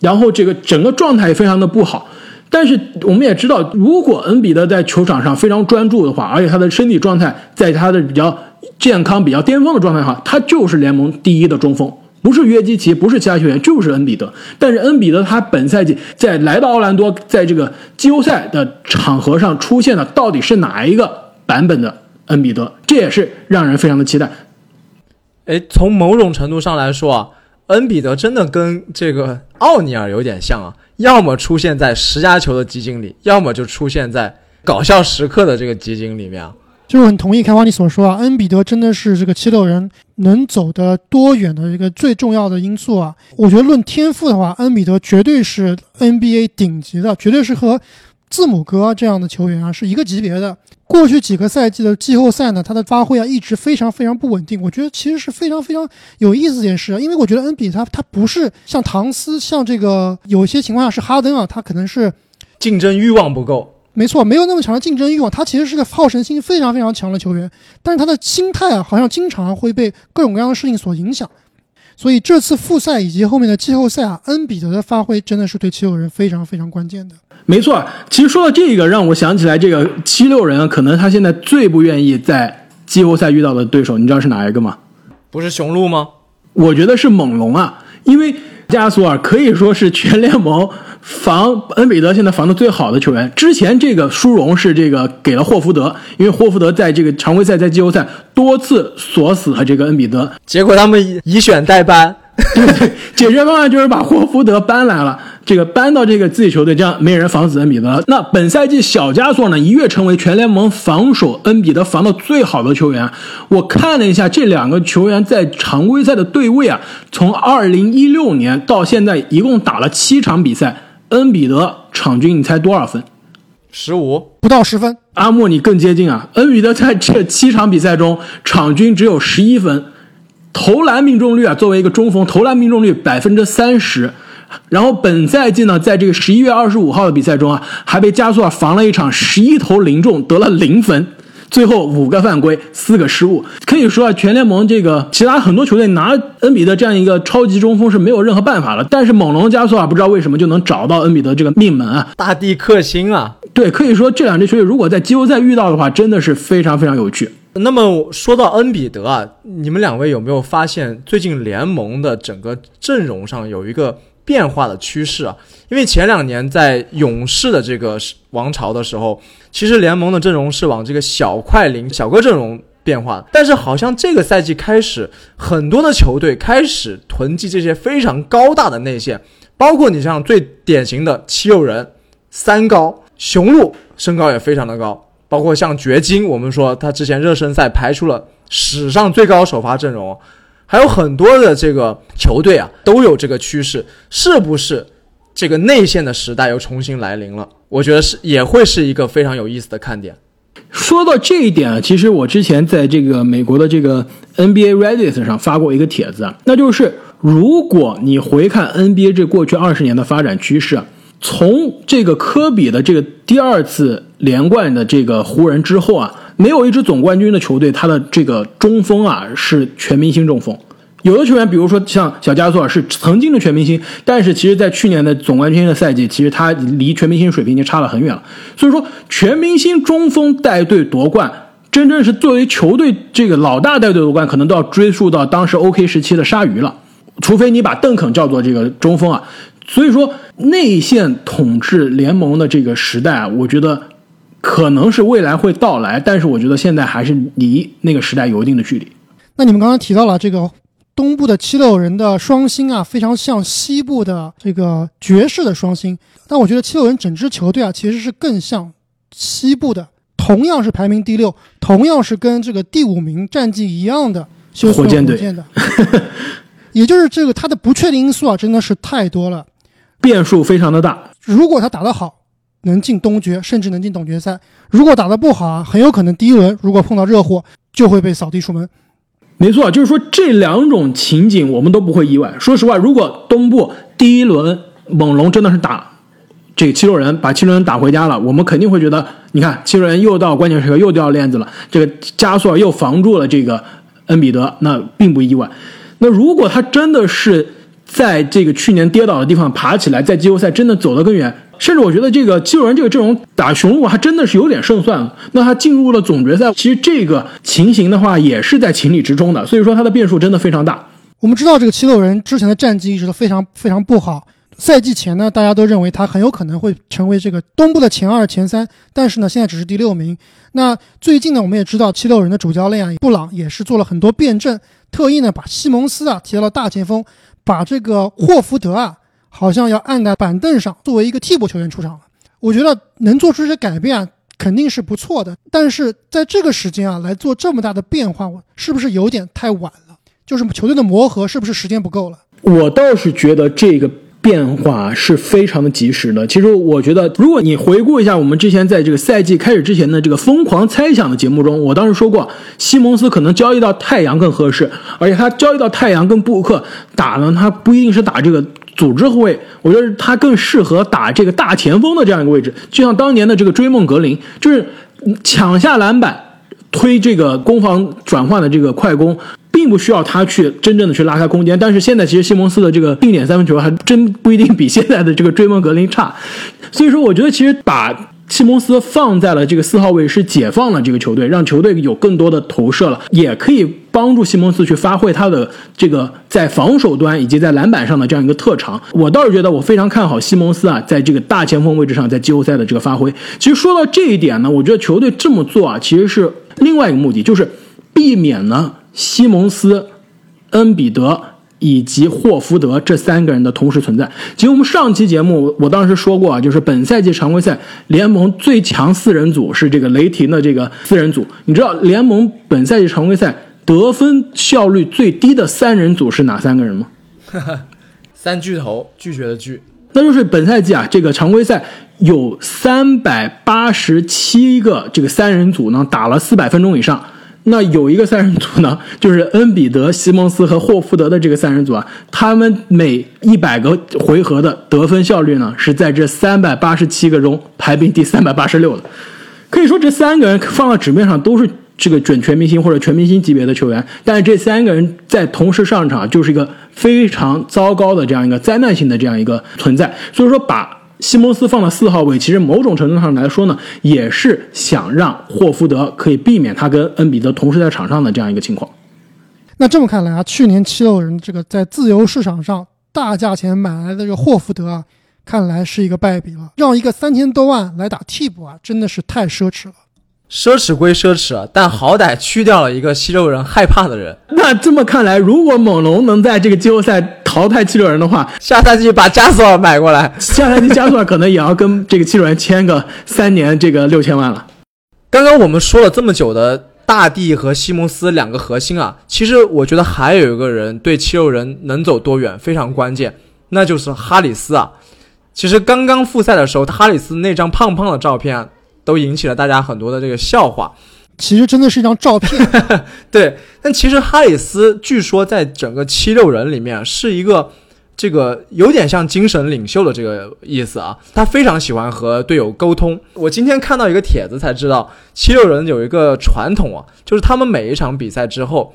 然后这个整个状态也非常的不好。但是我们也知道，如果恩比德在球场上非常专注的话，而且他的身体状态在他的比较健康、比较巅峰的状态下，他就是联盟第一的中锋，不是约基奇，不是其他球员，就是恩比德。但是恩比德他本赛季在来到奥兰多，在这个季后赛的场合上出现的到底是哪一个版本的恩比德？这也是让人非常的期待。哎，从某种程度上来说啊，恩比德真的跟这个奥尼尔有点像啊。要么出现在十佳球的基金里，要么就出现在搞笑时刻的这个基金里面啊。就是很同意开花你所说啊，恩比德真的是这个七六人能走得多远的一个最重要的因素啊。我觉得论天赋的话，恩比德绝对是 NBA 顶级的，绝对是和。字母哥这样的球员啊，是一个级别的。过去几个赛季的季后赛呢，他的发挥啊一直非常非常不稳定。我觉得其实是非常非常有意思一件事，因为我觉得恩比他他不是像唐斯，像这个有些情况下是哈登啊，他可能是竞争欲望不够。没错，没有那么强的竞争欲望。他其实是个好胜心非常非常强的球员，但是他的心态啊，好像经常会被各种各样的事情所影响。所以这次复赛以及后面的季后赛啊，恩比德的发挥真的是对七六人非常非常关键的。没错，其实说到这个，让我想起来这个七六人，可能他现在最不愿意在季后赛遇到的对手，你知道是哪一个吗？不是雄鹿吗？我觉得是猛龙啊，因为加索尔可以说是全联盟防恩比德现在防的最好的球员。之前这个殊荣是这个给了霍福德，因为霍福德在这个常规赛、在季后赛多次锁死了这个恩比德，结果他们以选代班。解决方案就是把霍福德搬来了，这个搬到这个自己球队，这样没人防死恩比德。那本赛季小加索呢，一跃成为全联盟防守恩比德防的最好的球员。我看了一下这两个球员在常规赛的对位啊，从二零一六年到现在一共打了七场比赛，恩比德场均你猜多少分？十五，不到十分。阿莫你更接近啊，恩比德在这七场比赛中场均只有十一分。投篮命中率啊，作为一个中锋，投篮命中率百分之三十。然后本赛季呢，在这个十一月二十五号的比赛中啊，还被加索尔防了一场，十一投零中，得了零分。最后五个犯规，四个失误。可以说啊，全联盟这个其他很多球队拿恩比德这样一个超级中锋是没有任何办法了。但是猛龙加索尔不知道为什么就能找到恩比德这个命门啊，大地克星啊。对，可以说这两支球队如果在季后赛遇到的话，真的是非常非常有趣。那么说到恩比德啊，你们两位有没有发现最近联盟的整个阵容上有一个变化的趋势啊？因为前两年在勇士的这个王朝的时候，其实联盟的阵容是往这个小快灵、小哥阵容变化，但是好像这个赛季开始，很多的球队开始囤积这些非常高大的内线，包括你像最典型的七六人三高，雄鹿身高也非常的高。包括像掘金，我们说他之前热身赛排出了史上最高首发阵容，还有很多的这个球队啊都有这个趋势，是不是这个内线的时代又重新来临了？我觉得是，也会是一个非常有意思的看点。说到这一点啊，其实我之前在这个美国的这个 NBA Reddit 上发过一个帖子啊，那就是如果你回看 NBA 这过去二十年的发展趋势。从这个科比的这个第二次连冠的这个湖人之后啊，没有一支总冠军的球队，他的这个中锋啊是全明星中锋。有的球员，比如说像小加索尔是曾经的全明星，但是其实在去年的总冠军的赛季，其实他离全明星水平已经差了很远了。所以说，全明星中锋带队夺冠，真正是作为球队这个老大带队夺冠，可能都要追溯到当时 OK 时期的鲨鱼了。除非你把邓肯叫做这个中锋啊。所以说，内线统治联盟的这个时代啊，我觉得可能是未来会到来，但是我觉得现在还是离那个时代有一定的距离。那你们刚刚提到了这个东部的七六人的双星啊，非常像西部的这个爵士的双星。但我觉得七六人整支球队啊，其实是更像西部的，同样是排名第六，同样是跟这个第五名战绩一样的休斯顿火箭的。也就是这个它的不确定因素啊，真的是太多了，变数非常的大。如果他打得好，能进东决，甚至能进总决赛；如果打得不好啊，很有可能第一轮如果碰到热火，就会被扫地出门。没错，就是说这两种情景我们都不会意外。说实话，如果东部第一轮猛龙真的是打这个七六人，把七六人打回家了，我们肯定会觉得，你看七六人又到关键时刻又掉链子了，这个加索尔又防住了这个恩比德，那并不意外。那如果他真的是在这个去年跌倒的地方爬起来，在季后赛真的走得更远。甚至我觉得这个七六人这个阵容打雄鹿还真的是有点胜算。那他进入了总决赛，其实这个情形的话也是在情理之中的。所以说他的变数真的非常大。我们知道这个七六人之前的战绩一直都非常非常不好。赛季前呢，大家都认为他很有可能会成为这个东部的前二、前三，但是呢，现在只是第六名。那最近呢，我们也知道七六人的主教练啊，布朗也是做了很多辩证，特意呢把西蒙斯啊提到了大前锋，把这个霍福德啊。好像要按在板凳上作为一个替补球员出场了。我觉得能做出这些改变啊，肯定是不错的。但是在这个时间啊来做这么大的变化，我是不是有点太晚了？就是球队的磨合是不是时间不够了？我倒是觉得这个。变化是非常的及时的。其实我觉得，如果你回顾一下我们之前在这个赛季开始之前的这个疯狂猜想的节目中，我当时说过，西蒙斯可能交易到太阳更合适，而且他交易到太阳跟布克打呢，他不一定是打这个组织后卫，我觉得他更适合打这个大前锋的这样一个位置，就像当年的这个追梦格林，就是抢下篮板，推这个攻防转换的这个快攻。并不需要他去真正的去拉开空间，但是现在其实西蒙斯的这个定点三分球还真不一定比现在的这个追梦格林差，所以说我觉得其实把西蒙斯放在了这个四号位是解放了这个球队，让球队有更多的投射了，也可以帮助西蒙斯去发挥他的这个在防守端以及在篮板上的这样一个特长。我倒是觉得我非常看好西蒙斯啊，在这个大前锋位置上在季后赛的这个发挥。其实说到这一点呢，我觉得球队这么做啊，其实是另外一个目的，就是避免呢。西蒙斯、恩比德以及霍福德这三个人的同时存在。其实我们上期节目我当时说过啊，就是本赛季常规赛联盟最强四人组是这个雷霆的这个四人组。你知道联盟本赛季常规赛得分效率最低的三人组是哪三个人吗？三巨头拒绝的拒，那就是本赛季啊，这个常规赛有三百八十七个这个三人组呢，打了四百分钟以上。那有一个三人组呢，就是恩比德、西蒙斯和霍福德的这个三人组啊，他们每一百个回合的得分效率呢，是在这三百八十七个中排名第三百八十六的。可以说，这三个人放到纸面上都是这个准全明星或者全明星级别的球员，但是这三个人在同时上场就是一个非常糟糕的这样一个灾难性的这样一个存在。所以说，把。西蒙斯放了四号位，其实某种程度上来说呢，也是想让霍福德可以避免他跟恩比德同时在场上的这样一个情况。那这么看来啊，去年七六人这个在自由市场上大价钱买来的这个霍福德啊，看来是一个败笔了。让一个三千多万来打替补啊，真的是太奢侈了。奢侈归奢侈，但好歹去掉了一个七六人害怕的人。那这么看来，如果猛龙能在这个季后赛淘汰七六人的话，下赛季把加索尔买过来，下赛季加索尔可能也要跟这个七六人签个三年，这个六千万了。刚刚我们说了这么久的大帝和西蒙斯两个核心啊，其实我觉得还有一个人对七六人能走多远非常关键，那就是哈里斯啊。其实刚刚复赛的时候，哈里斯那张胖胖的照片。都引起了大家很多的这个笑话，其实真的是一张照片。对，但其实哈里斯据说在整个七六人里面是一个这个有点像精神领袖的这个意思啊，他非常喜欢和队友沟通。我今天看到一个帖子才知道，七六人有一个传统啊，就是他们每一场比赛之后，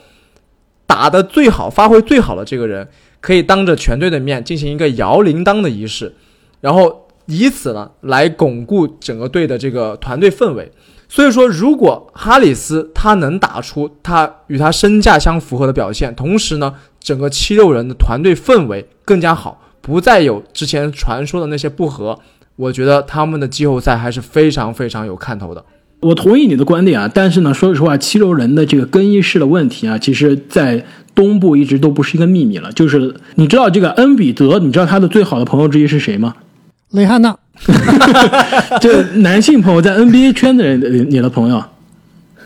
打的最好、发挥最好的这个人，可以当着全队的面进行一个摇铃铛的仪式，然后以此呢来巩固整个队的这个团队氛围。所以说，如果哈里斯他能打出他与他身价相符合的表现，同时呢，整个七六人的团队氛围更加好，不再有之前传说的那些不和，我觉得他们的季后赛还是非常非常有看头的。我同意你的观点啊，但是呢，说实话，七六人的这个更衣室的问题啊，其实在东部一直都不是一个秘密了。就是你知道这个恩比德，你知道他的最好的朋友之一是谁吗？雷汉娜，这男性朋友在 NBA 圈的人，你的朋友，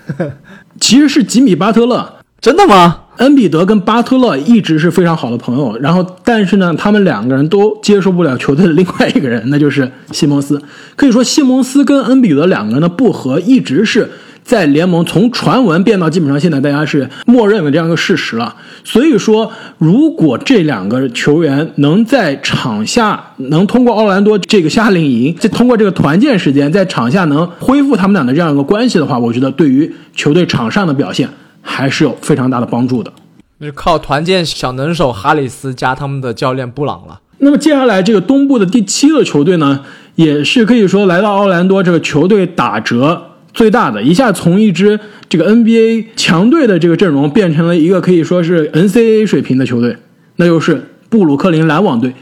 其实是吉米巴特勒。真的吗？恩比德跟巴特勒一直是非常好的朋友，然后但是呢，他们两个人都接受不了球队的另外一个人，那就是西蒙斯。可以说，西蒙斯跟恩比德两个人的不和一直是。在联盟从传闻变到基本上现在大家是默认的这样一个事实了。所以说，如果这两个球员能在场下能通过奥兰多这个夏令营，再通过这个团建时间，在场下能恢复他们俩的这样一个关系的话，我觉得对于球队场上的表现还是有非常大的帮助的。那靠团建小能手哈里斯加他们的教练布朗了。那么接下来这个东部的第七个球队呢，也是可以说来到奥兰多这个球队打折。最大的一下从一支这个 NBA 强队的这个阵容变成了一个可以说是 NCAA 水平的球队，那就是布鲁克林篮网队。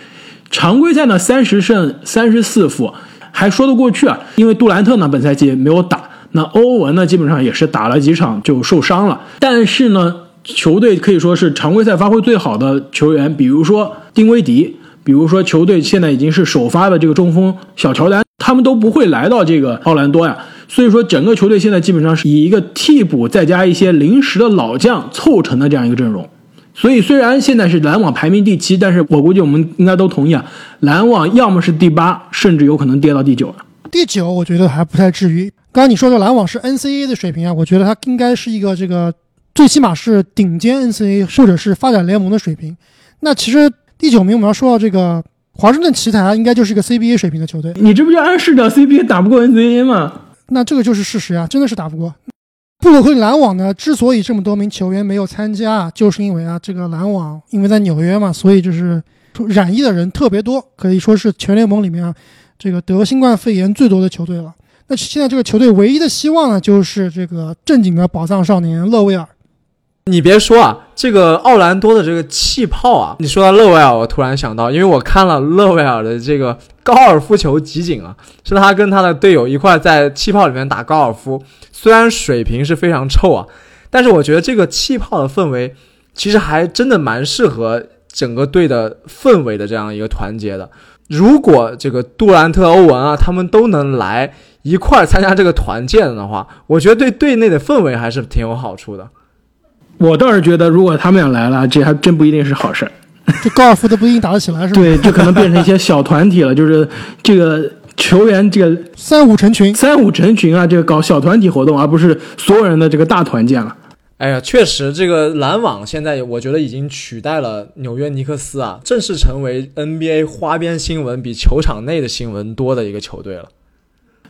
常规赛呢三十胜三十四负还说得过去啊，因为杜兰特呢本赛季没有打，那欧文呢基本上也是打了几场就受伤了。但是呢，球队可以说是常规赛发挥最好的球员，比如说丁威迪，比如说球队现在已经是首发的这个中锋小乔丹，他们都不会来到这个奥兰多呀。所以说，整个球队现在基本上是以一个替补再加一些临时的老将凑成的这样一个阵容。所以，虽然现在是篮网排名第七，但是我估计我们应该都同意啊，篮网要么是第八，甚至有可能跌到第九了。第九，我觉得还不太至于。刚刚你说的篮网是 NCAA 的水平啊，我觉得它应该是一个这个最起码是顶尖 NCAA 或者是发展联盟的水平。那其实第九名我们要说到这个华盛顿奇才，应该就是一个 CBA 水平的球队。你这不就暗示着 CBA 打不过 NCAA 吗？那这个就是事实啊，真的是打不过。布鲁克林篮网呢，之所以这么多名球员没有参加，就是因为啊，这个篮网因为在纽约嘛，所以就是染疫的人特别多，可以说是全联盟里面啊，这个得新冠肺炎最多的球队了。那现在这个球队唯一的希望呢，就是这个正经的宝藏少年勒维尔。你别说啊，这个奥兰多的这个气泡啊，你说到勒维尔，我突然想到，因为我看了勒维尔的这个高尔夫球集锦啊，是他跟他的队友一块在气泡里面打高尔夫，虽然水平是非常臭啊，但是我觉得这个气泡的氛围其实还真的蛮适合整个队的氛围的这样一个团结的。如果这个杜兰特、欧文啊，他们都能来一块参加这个团建的话，我觉得对队内的氛围还是挺有好处的。我倒是觉得，如果他们俩来了，这还真不一定是好事儿。这高尔夫都不一定打得起来，是吧？对，就可能变成一些小团体了，就是这个球员这个三五成群，三五成群啊，这个搞小团体活动，而不是所有人的这个大团建了。哎呀，确实，这个篮网现在我觉得已经取代了纽约尼克斯啊，正式成为 NBA 花边新闻比球场内的新闻多的一个球队了。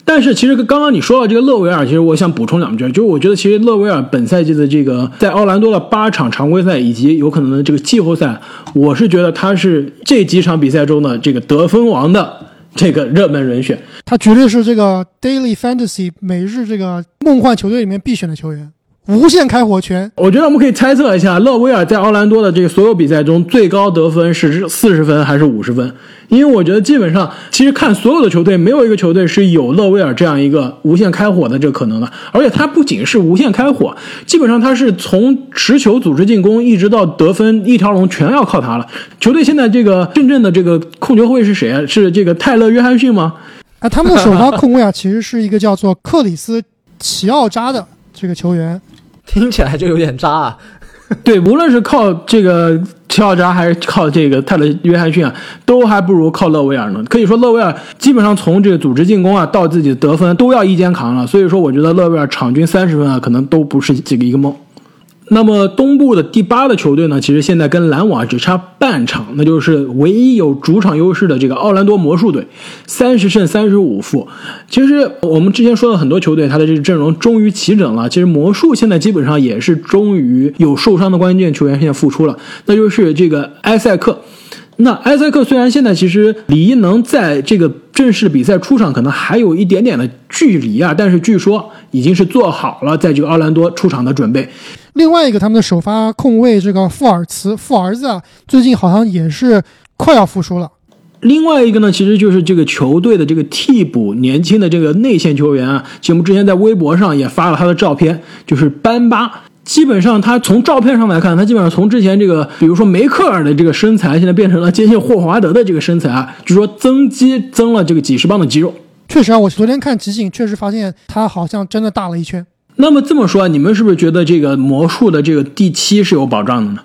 但是其实刚刚你说到这个勒维尔，其实我想补充两句，就是我觉得其实勒维尔本赛季的这个在奥兰多的八场常规赛以及有可能的这个季后赛，我是觉得他是这几场比赛中的这个得分王的这个热门人选，他绝对是这个 Daily Fantasy 每日这个梦幻球队里面必选的球员。无限开火权，我觉得我们可以猜测一下，勒维尔在奥兰多的这个所有比赛中最高得分是四十分还是五十分？因为我觉得基本上，其实看所有的球队，没有一个球队是有勒维尔这样一个无限开火的这个可能的。而且他不仅是无限开火，基本上他是从持球、组织进攻一直到得分一条龙全要靠他了。球队现在这个真正的这个控球后卫是谁啊？是这个泰勒·约翰逊吗？啊，他们的首发控卫啊，其实是一个叫做克里斯·齐奥扎的这个球员。听起来就有点渣啊！对，无论是靠这个齐奥扎，还是靠这个泰勒·约翰逊啊，都还不如靠勒维尔呢。可以说，勒维尔基本上从这个组织进攻啊，到自己的得分都要一肩扛了。所以说，我觉得勒维尔场均三十分啊，可能都不是这个一个梦。那么东部的第八的球队呢，其实现在跟篮网只差半场，那就是唯一有主场优势的这个奥兰多魔术队，三十胜三十五负。其实我们之前说的很多球队，他的这个阵容终于齐整了。其实魔术现在基本上也是终于有受伤的关键球员现在复出了，那就是这个埃塞克。那埃塞克虽然现在其实离能在这个正式比赛出场可能还有一点点的距离啊，但是据说已经是做好了在这个奥兰多出场的准备。另外一个他们的首发控卫这个富尔茨，富儿子啊，最近好像也是快要复出了。另外一个呢，其实就是这个球队的这个替补年轻的这个内线球员啊，节目之前在微博上也发了他的照片，就是班巴。基本上，他从照片上来看，他基本上从之前这个，比如说梅克尔的这个身材，现在变成了接近霍华德的这个身材啊，据说增肌增了这个几十磅的肌肉。确实啊，我昨天看集锦，确实发现他好像真的大了一圈。那么这么说，你们是不是觉得这个魔术的这个第七是有保障的呢？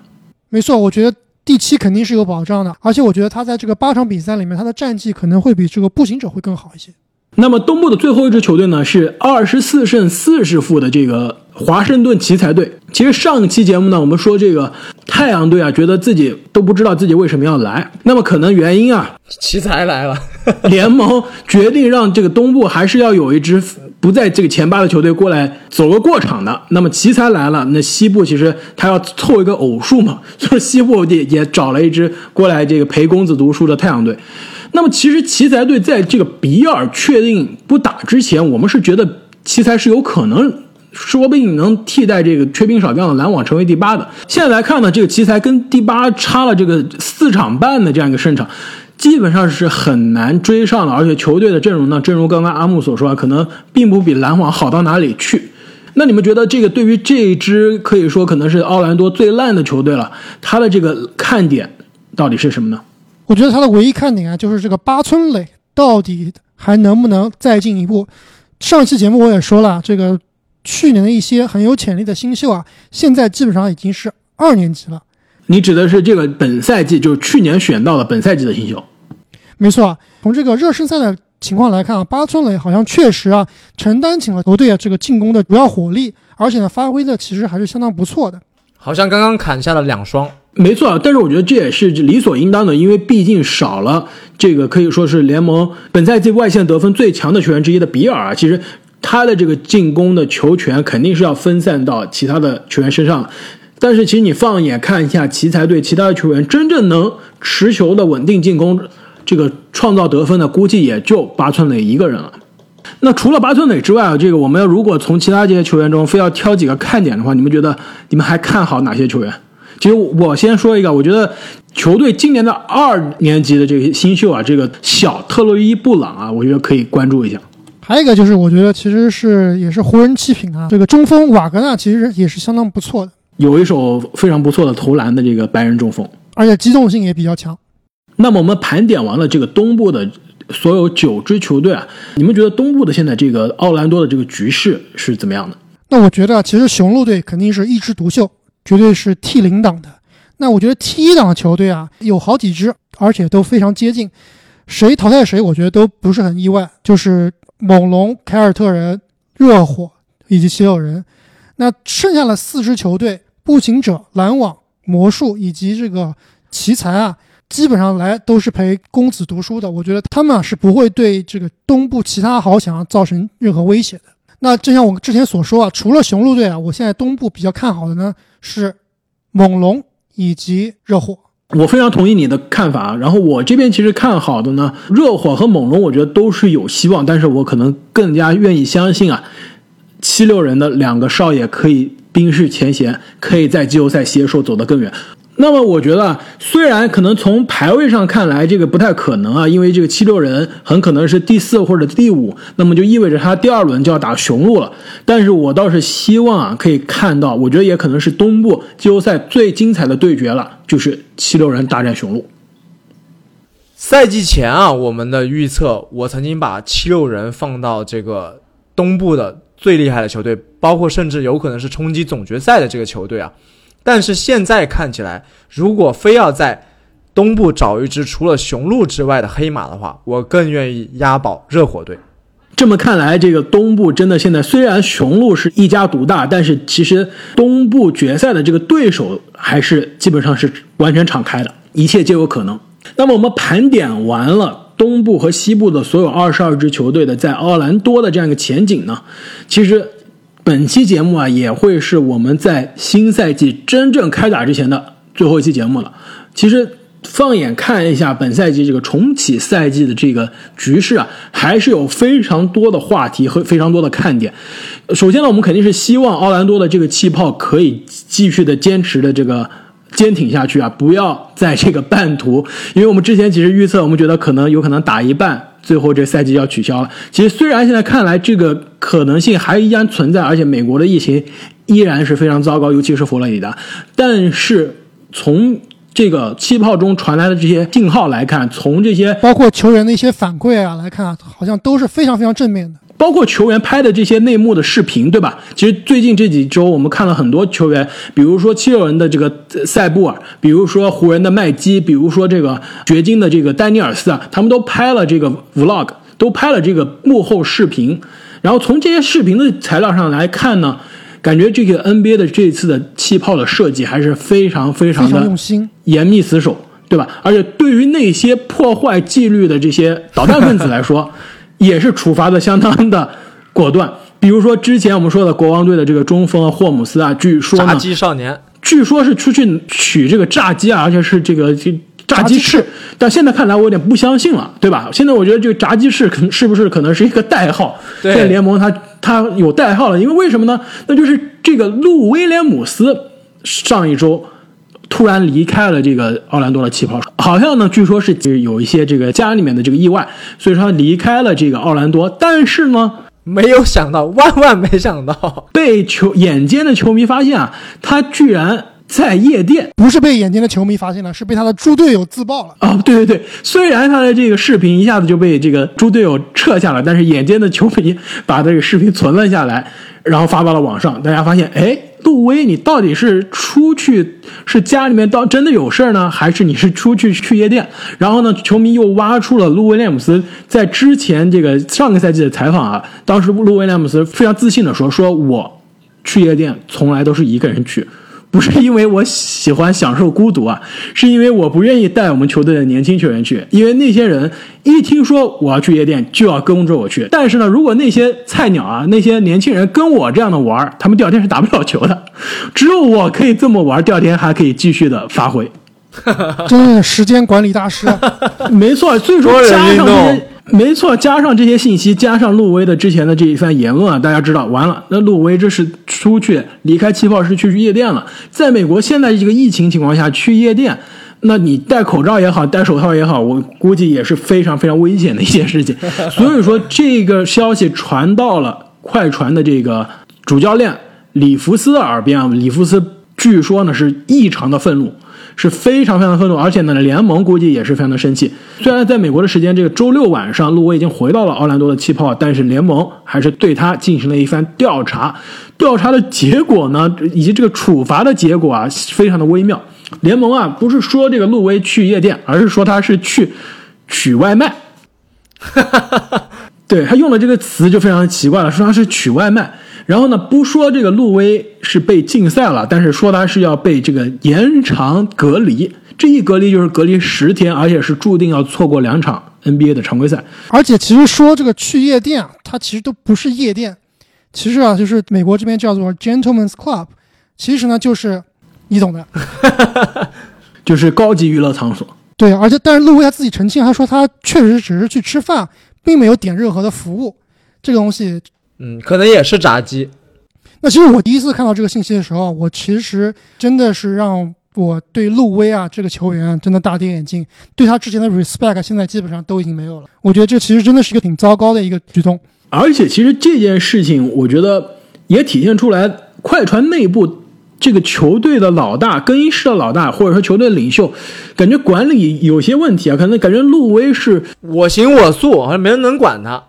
没错，我觉得第七肯定是有保障的，而且我觉得他在这个八场比赛里面，他的战绩可能会比这个步行者会更好一些。那么东部的最后一支球队呢，是二十四胜四十负的这个华盛顿奇才队。其实上期节目呢，我们说这个太阳队啊，觉得自己都不知道自己为什么要来。那么可能原因啊，奇才来了，联盟决定让这个东部还是要有一支不在这个前八的球队过来走个过场的。那么奇才来了，那西部其实他要凑一个偶数嘛，所以西部也也找了一支过来这个陪公子读书的太阳队。那么其实奇才队在这个比尔确定不打之前，我们是觉得奇才是有可能，说不定能替代这个缺兵少将的篮网成为第八的。现在来看呢，这个奇才跟第八差了这个四场半的这样一个胜场，基本上是很难追上了。而且球队的阵容呢，正如刚刚阿木所说啊，可能并不比篮网好到哪里去。那你们觉得这个对于这一支可以说可能是奥兰多最烂的球队了，他的这个看点到底是什么呢？我觉得他的唯一看点啊，就是这个八村垒到底还能不能再进一步。上期节目我也说了，这个去年的一些很有潜力的新秀啊，现在基本上已经是二年级了。你指的是这个本赛季，就是去年选到了本赛季的新秀？没错啊，从这个热身赛的情况来看啊，八村垒好像确实啊承担起了球队啊这个进攻的主要火力，而且呢发挥的其实还是相当不错的。好像刚刚砍下了两双。没错，但是我觉得这也是理所应当的，因为毕竟少了这个可以说是联盟本赛季外线得分最强的球员之一的比尔啊。其实他的这个进攻的球权肯定是要分散到其他的球员身上。但是其实你放眼看一下奇才队其他的球员，真正能持球的稳定进攻、这个创造得分的，估计也就八村磊一个人了。那除了八村磊之外啊，这个我们要如果从其他这些球员中非要挑几个看点的话，你们觉得你们还看好哪些球员？其实我先说一个，我觉得球队今年的二年级的这个新秀啊，这个小特洛伊布朗啊，我觉得可以关注一下。还有一个就是，我觉得其实是也是湖人七品啊，这个中锋瓦格纳其实也是相当不错的，有一手非常不错的投篮的这个白人中锋，而且机动性也比较强。那么我们盘点完了这个东部的所有九支球队啊，你们觉得东部的现在这个奥兰多的这个局势是怎么样的？那我觉得其实雄鹿队肯定是一枝独秀。绝对是 T 零档的，那我觉得 T 一档的球队啊，有好几支，而且都非常接近，谁淘汰谁，我觉得都不是很意外。就是猛龙、凯尔特人、热火以及七六人，那剩下的四支球队，步行者、篮网、魔术以及这个奇才啊，基本上来都是陪公子读书的，我觉得他们啊是不会对这个东部其他豪强造成任何威胁的。那就像我之前所说啊，除了雄鹿队啊，我现在东部比较看好的呢是猛龙以及热火。我非常同意你的看法。然后我这边其实看好的呢，热火和猛龙，我觉得都是有希望。但是我可能更加愿意相信啊，七六人的两个少爷可以冰释前嫌，可以在季后赛携手走得更远。那么我觉得，虽然可能从排位上看来这个不太可能啊，因为这个七六人很可能是第四或者第五，那么就意味着他第二轮就要打雄鹿了。但是我倒是希望啊，可以看到，我觉得也可能是东部季后赛最精彩的对决了，就是七六人大战雄鹿。赛季前啊，我们的预测，我曾经把七六人放到这个东部的最厉害的球队，包括甚至有可能是冲击总决赛的这个球队啊。但是现在看起来，如果非要在东部找一支除了雄鹿之外的黑马的话，我更愿意押宝热火队。这么看来，这个东部真的现在虽然雄鹿是一家独大，但是其实东部决赛的这个对手还是基本上是完全敞开的，一切皆有可能。那么我们盘点完了东部和西部的所有二十二支球队的在奥兰多的这样一个前景呢，其实本期节目啊也会是我们在新赛季真正开打之前的最后一期节目了。其实。放眼看一下本赛季这个重启赛季的这个局势啊，还是有非常多的话题和非常多的看点。首先呢，我们肯定是希望奥兰多的这个气泡可以继续的坚持的这个坚挺下去啊，不要在这个半途。因为我们之前其实预测，我们觉得可能有可能打一半，最后这赛季要取消了。其实虽然现在看来这个可能性还依然存在，而且美国的疫情依然是非常糟糕，尤其是佛罗里达，但是从这个气泡中传来的这些信号来看，从这些包括球员的一些反馈啊来看啊，好像都是非常非常正面的。包括球员拍的这些内幕的视频，对吧？其实最近这几周，我们看了很多球员，比如说七六人的这个塞布尔，比如说湖人的麦基，比如说这个掘金的这个丹尼尔斯啊，他们都拍了这个 vlog，都拍了这个幕后视频。然后从这些视频的材料上来看呢。感觉这个 NBA 的这次的气泡的设计还是非常非常的用心、严密死守，对吧？而且对于那些破坏纪律的这些捣蛋分子来说，也是处罚的相当的果断。比如说之前我们说的国王队的这个中锋霍姆斯啊，据说炸鸡少年，据说是出去取这个炸鸡啊，而且是这个这。炸鸡翅，但现在看来我有点不相信了，对吧？现在我觉得这个炸鸡翅可能是不是可能是一个代号？在联盟它它有代号了，因为为什么呢？那就是这个路威廉姆斯上一周突然离开了这个奥兰多的气泡，好像呢，据说是有一些这个家里面的这个意外，所以说他离开了这个奥兰多。但是呢，没有想到，万万没想到，被球眼尖的球迷发现啊，他居然。在夜店，不是被眼尖的球迷发现了，是被他的猪队友自爆了。哦，对对对，虽然他的这个视频一下子就被这个猪队友撤下了，但是眼尖的球迷把这个视频存了下来，然后发到了网上。大家发现，哎，杜威，你到底是出去是家里面到真的有事儿呢，还是你是出去去夜店？然后呢，球迷又挖出了路威廉姆斯在之前这个上个赛季的采访啊，当时路威廉姆斯非常自信的说：“说我去夜店从来都是一个人去。”不是因为我喜欢享受孤独啊，是因为我不愿意带我们球队的年轻球员去，因为那些人一听说我要去夜店就要跟着我去。但是呢，如果那些菜鸟啊，那些年轻人跟我这样的玩，他们第二天是打不了球的。只有我可以这么玩，第二天还可以继续的发挥。真的时间管理大师，没错。所以说加上这些。没错，加上这些信息，加上路威的之前的这一番言论啊，大家知道，完了，那路威这是出去离开气泡是去夜店了。在美国现在这个疫情情况下去夜店，那你戴口罩也好，戴手套也好，我估计也是非常非常危险的一件事情。所以说，这个消息传到了快船的这个主教练里弗斯的耳边啊，里弗斯据说呢是异常的愤怒。是非常非常愤怒，而且呢，联盟估计也是非常的生气。虽然在美国的时间这个周六晚上，路威已经回到了奥兰多的气泡，但是联盟还是对他进行了一番调查。调查的结果呢，以及这个处罚的结果啊，非常的微妙。联盟啊，不是说这个路威去夜店，而是说他是去取外卖。对他用的这个词就非常的奇怪了，说他是取外卖。然后呢，不说这个路威是被禁赛了，但是说他是要被这个延长隔离，这一隔离就是隔离十天，而且是注定要错过两场 NBA 的常规赛。而且其实说这个去夜店啊，它其实都不是夜店，其实啊就是美国这边叫做 Gentlemen's Club，其实呢就是你懂的，就是高级娱乐场所。对，而且但是路威他自己澄清，他说他确实只是去吃饭，并没有点任何的服务，这个东西。嗯，可能也是炸鸡。那其实我第一次看到这个信息的时候，我其实真的是让我对路威啊这个球员真的大跌眼镜，对他之前的 respect 现在基本上都已经没有了。我觉得这其实真的是一个挺糟糕的一个举动。而且其实这件事情，我觉得也体现出来快船内部这个球队的老大、更衣室的老大，或者说球队领袖，感觉管理有些问题啊。可能感觉路威是我行我素，好像没人能管他。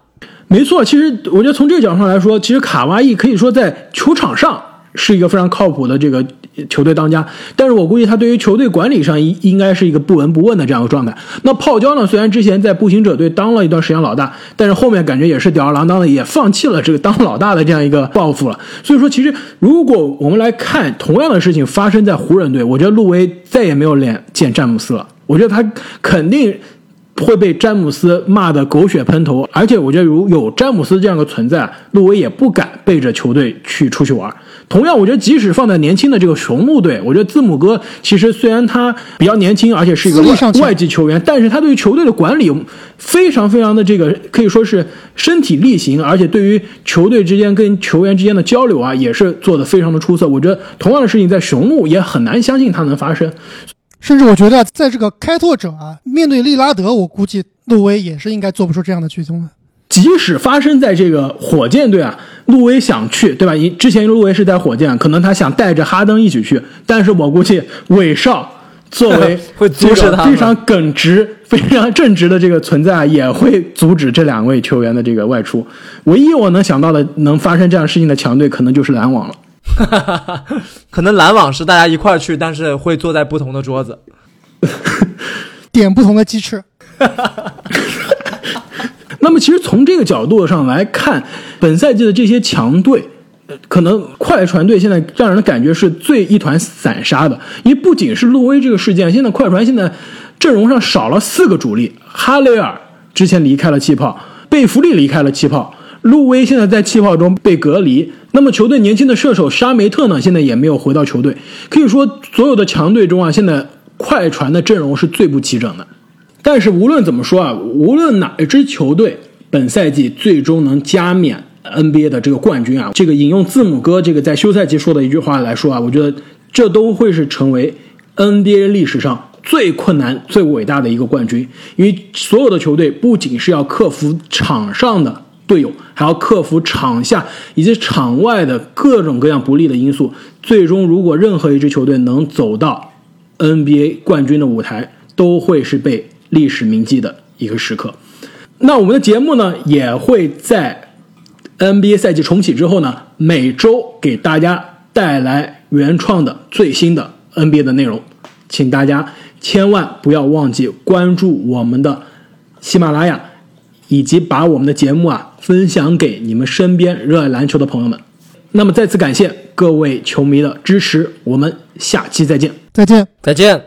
没错，其实我觉得从这个角度上来说，其实卡哇伊可以说在球场上是一个非常靠谱的这个球队当家，但是我估计他对于球队管理上应应该是一个不闻不问的这样一个状态。那泡椒呢，虽然之前在步行者队当了一段时间老大，但是后面感觉也是吊儿郎当的，也放弃了这个当老大的这样一个抱负了。所以说，其实如果我们来看同样的事情发生在湖人队，我觉得路威再也没有脸见詹姆斯了。我觉得他肯定。会被詹姆斯骂得狗血喷头，而且我觉得如有詹姆斯这样的存在，路威也不敢背着球队去出去玩。同样，我觉得即使放在年轻的这个雄鹿队，我觉得字母哥其实虽然他比较年轻，而且是一个外外籍球员，但是他对于球队的管理非常非常的这个可以说是身体力行，而且对于球队之间跟球员之间的交流啊，也是做得非常的出色。我觉得同样的事情在雄鹿也很难相信他能发生。甚至我觉得，在这个开拓者啊，面对利拉德，我估计路威也是应该做不出这样的举动的。即使发生在这个火箭队啊，路威想去，对吧？因之前路威是在火箭，可能他想带着哈登一起去，但是我估计韦少作为 会阻止他非常耿直、非常正直的这个存在，也会阻止这两位球员的这个外出。唯一我能想到的能发生这样事情的强队，可能就是篮网了。哈哈哈，可能篮网是大家一块儿去，但是会坐在不同的桌子，点不同的鸡翅。那么，其实从这个角度上来看，本赛季的这些强队，可能快船队现在让人的感觉是最一团散沙的。因为不仅是路威这个事件，现在快船现在阵容上少了四个主力，哈雷尔之前离开了气泡，贝弗利离开了气泡。路威现在在气泡中被隔离，那么球队年轻的射手沙梅特呢？现在也没有回到球队。可以说，所有的强队中啊，现在快船的阵容是最不齐整的。但是无论怎么说啊，无论哪一支球队本赛季最终能加冕 NBA 的这个冠军啊，这个引用字母哥这个在休赛期说的一句话来说啊，我觉得这都会是成为 NBA 历史上最困难、最伟大的一个冠军。因为所有的球队不仅是要克服场上的。队友然后克服场下以及场外的各种各样不利的因素，最终如果任何一支球队能走到 NBA 冠军的舞台，都会是被历史铭记的一个时刻。那我们的节目呢，也会在 NBA 赛季重启之后呢，每周给大家带来原创的最新的 NBA 的内容，请大家千万不要忘记关注我们的喜马拉雅。以及把我们的节目啊分享给你们身边热爱篮球的朋友们。那么再次感谢各位球迷的支持，我们下期再见，再见，再见。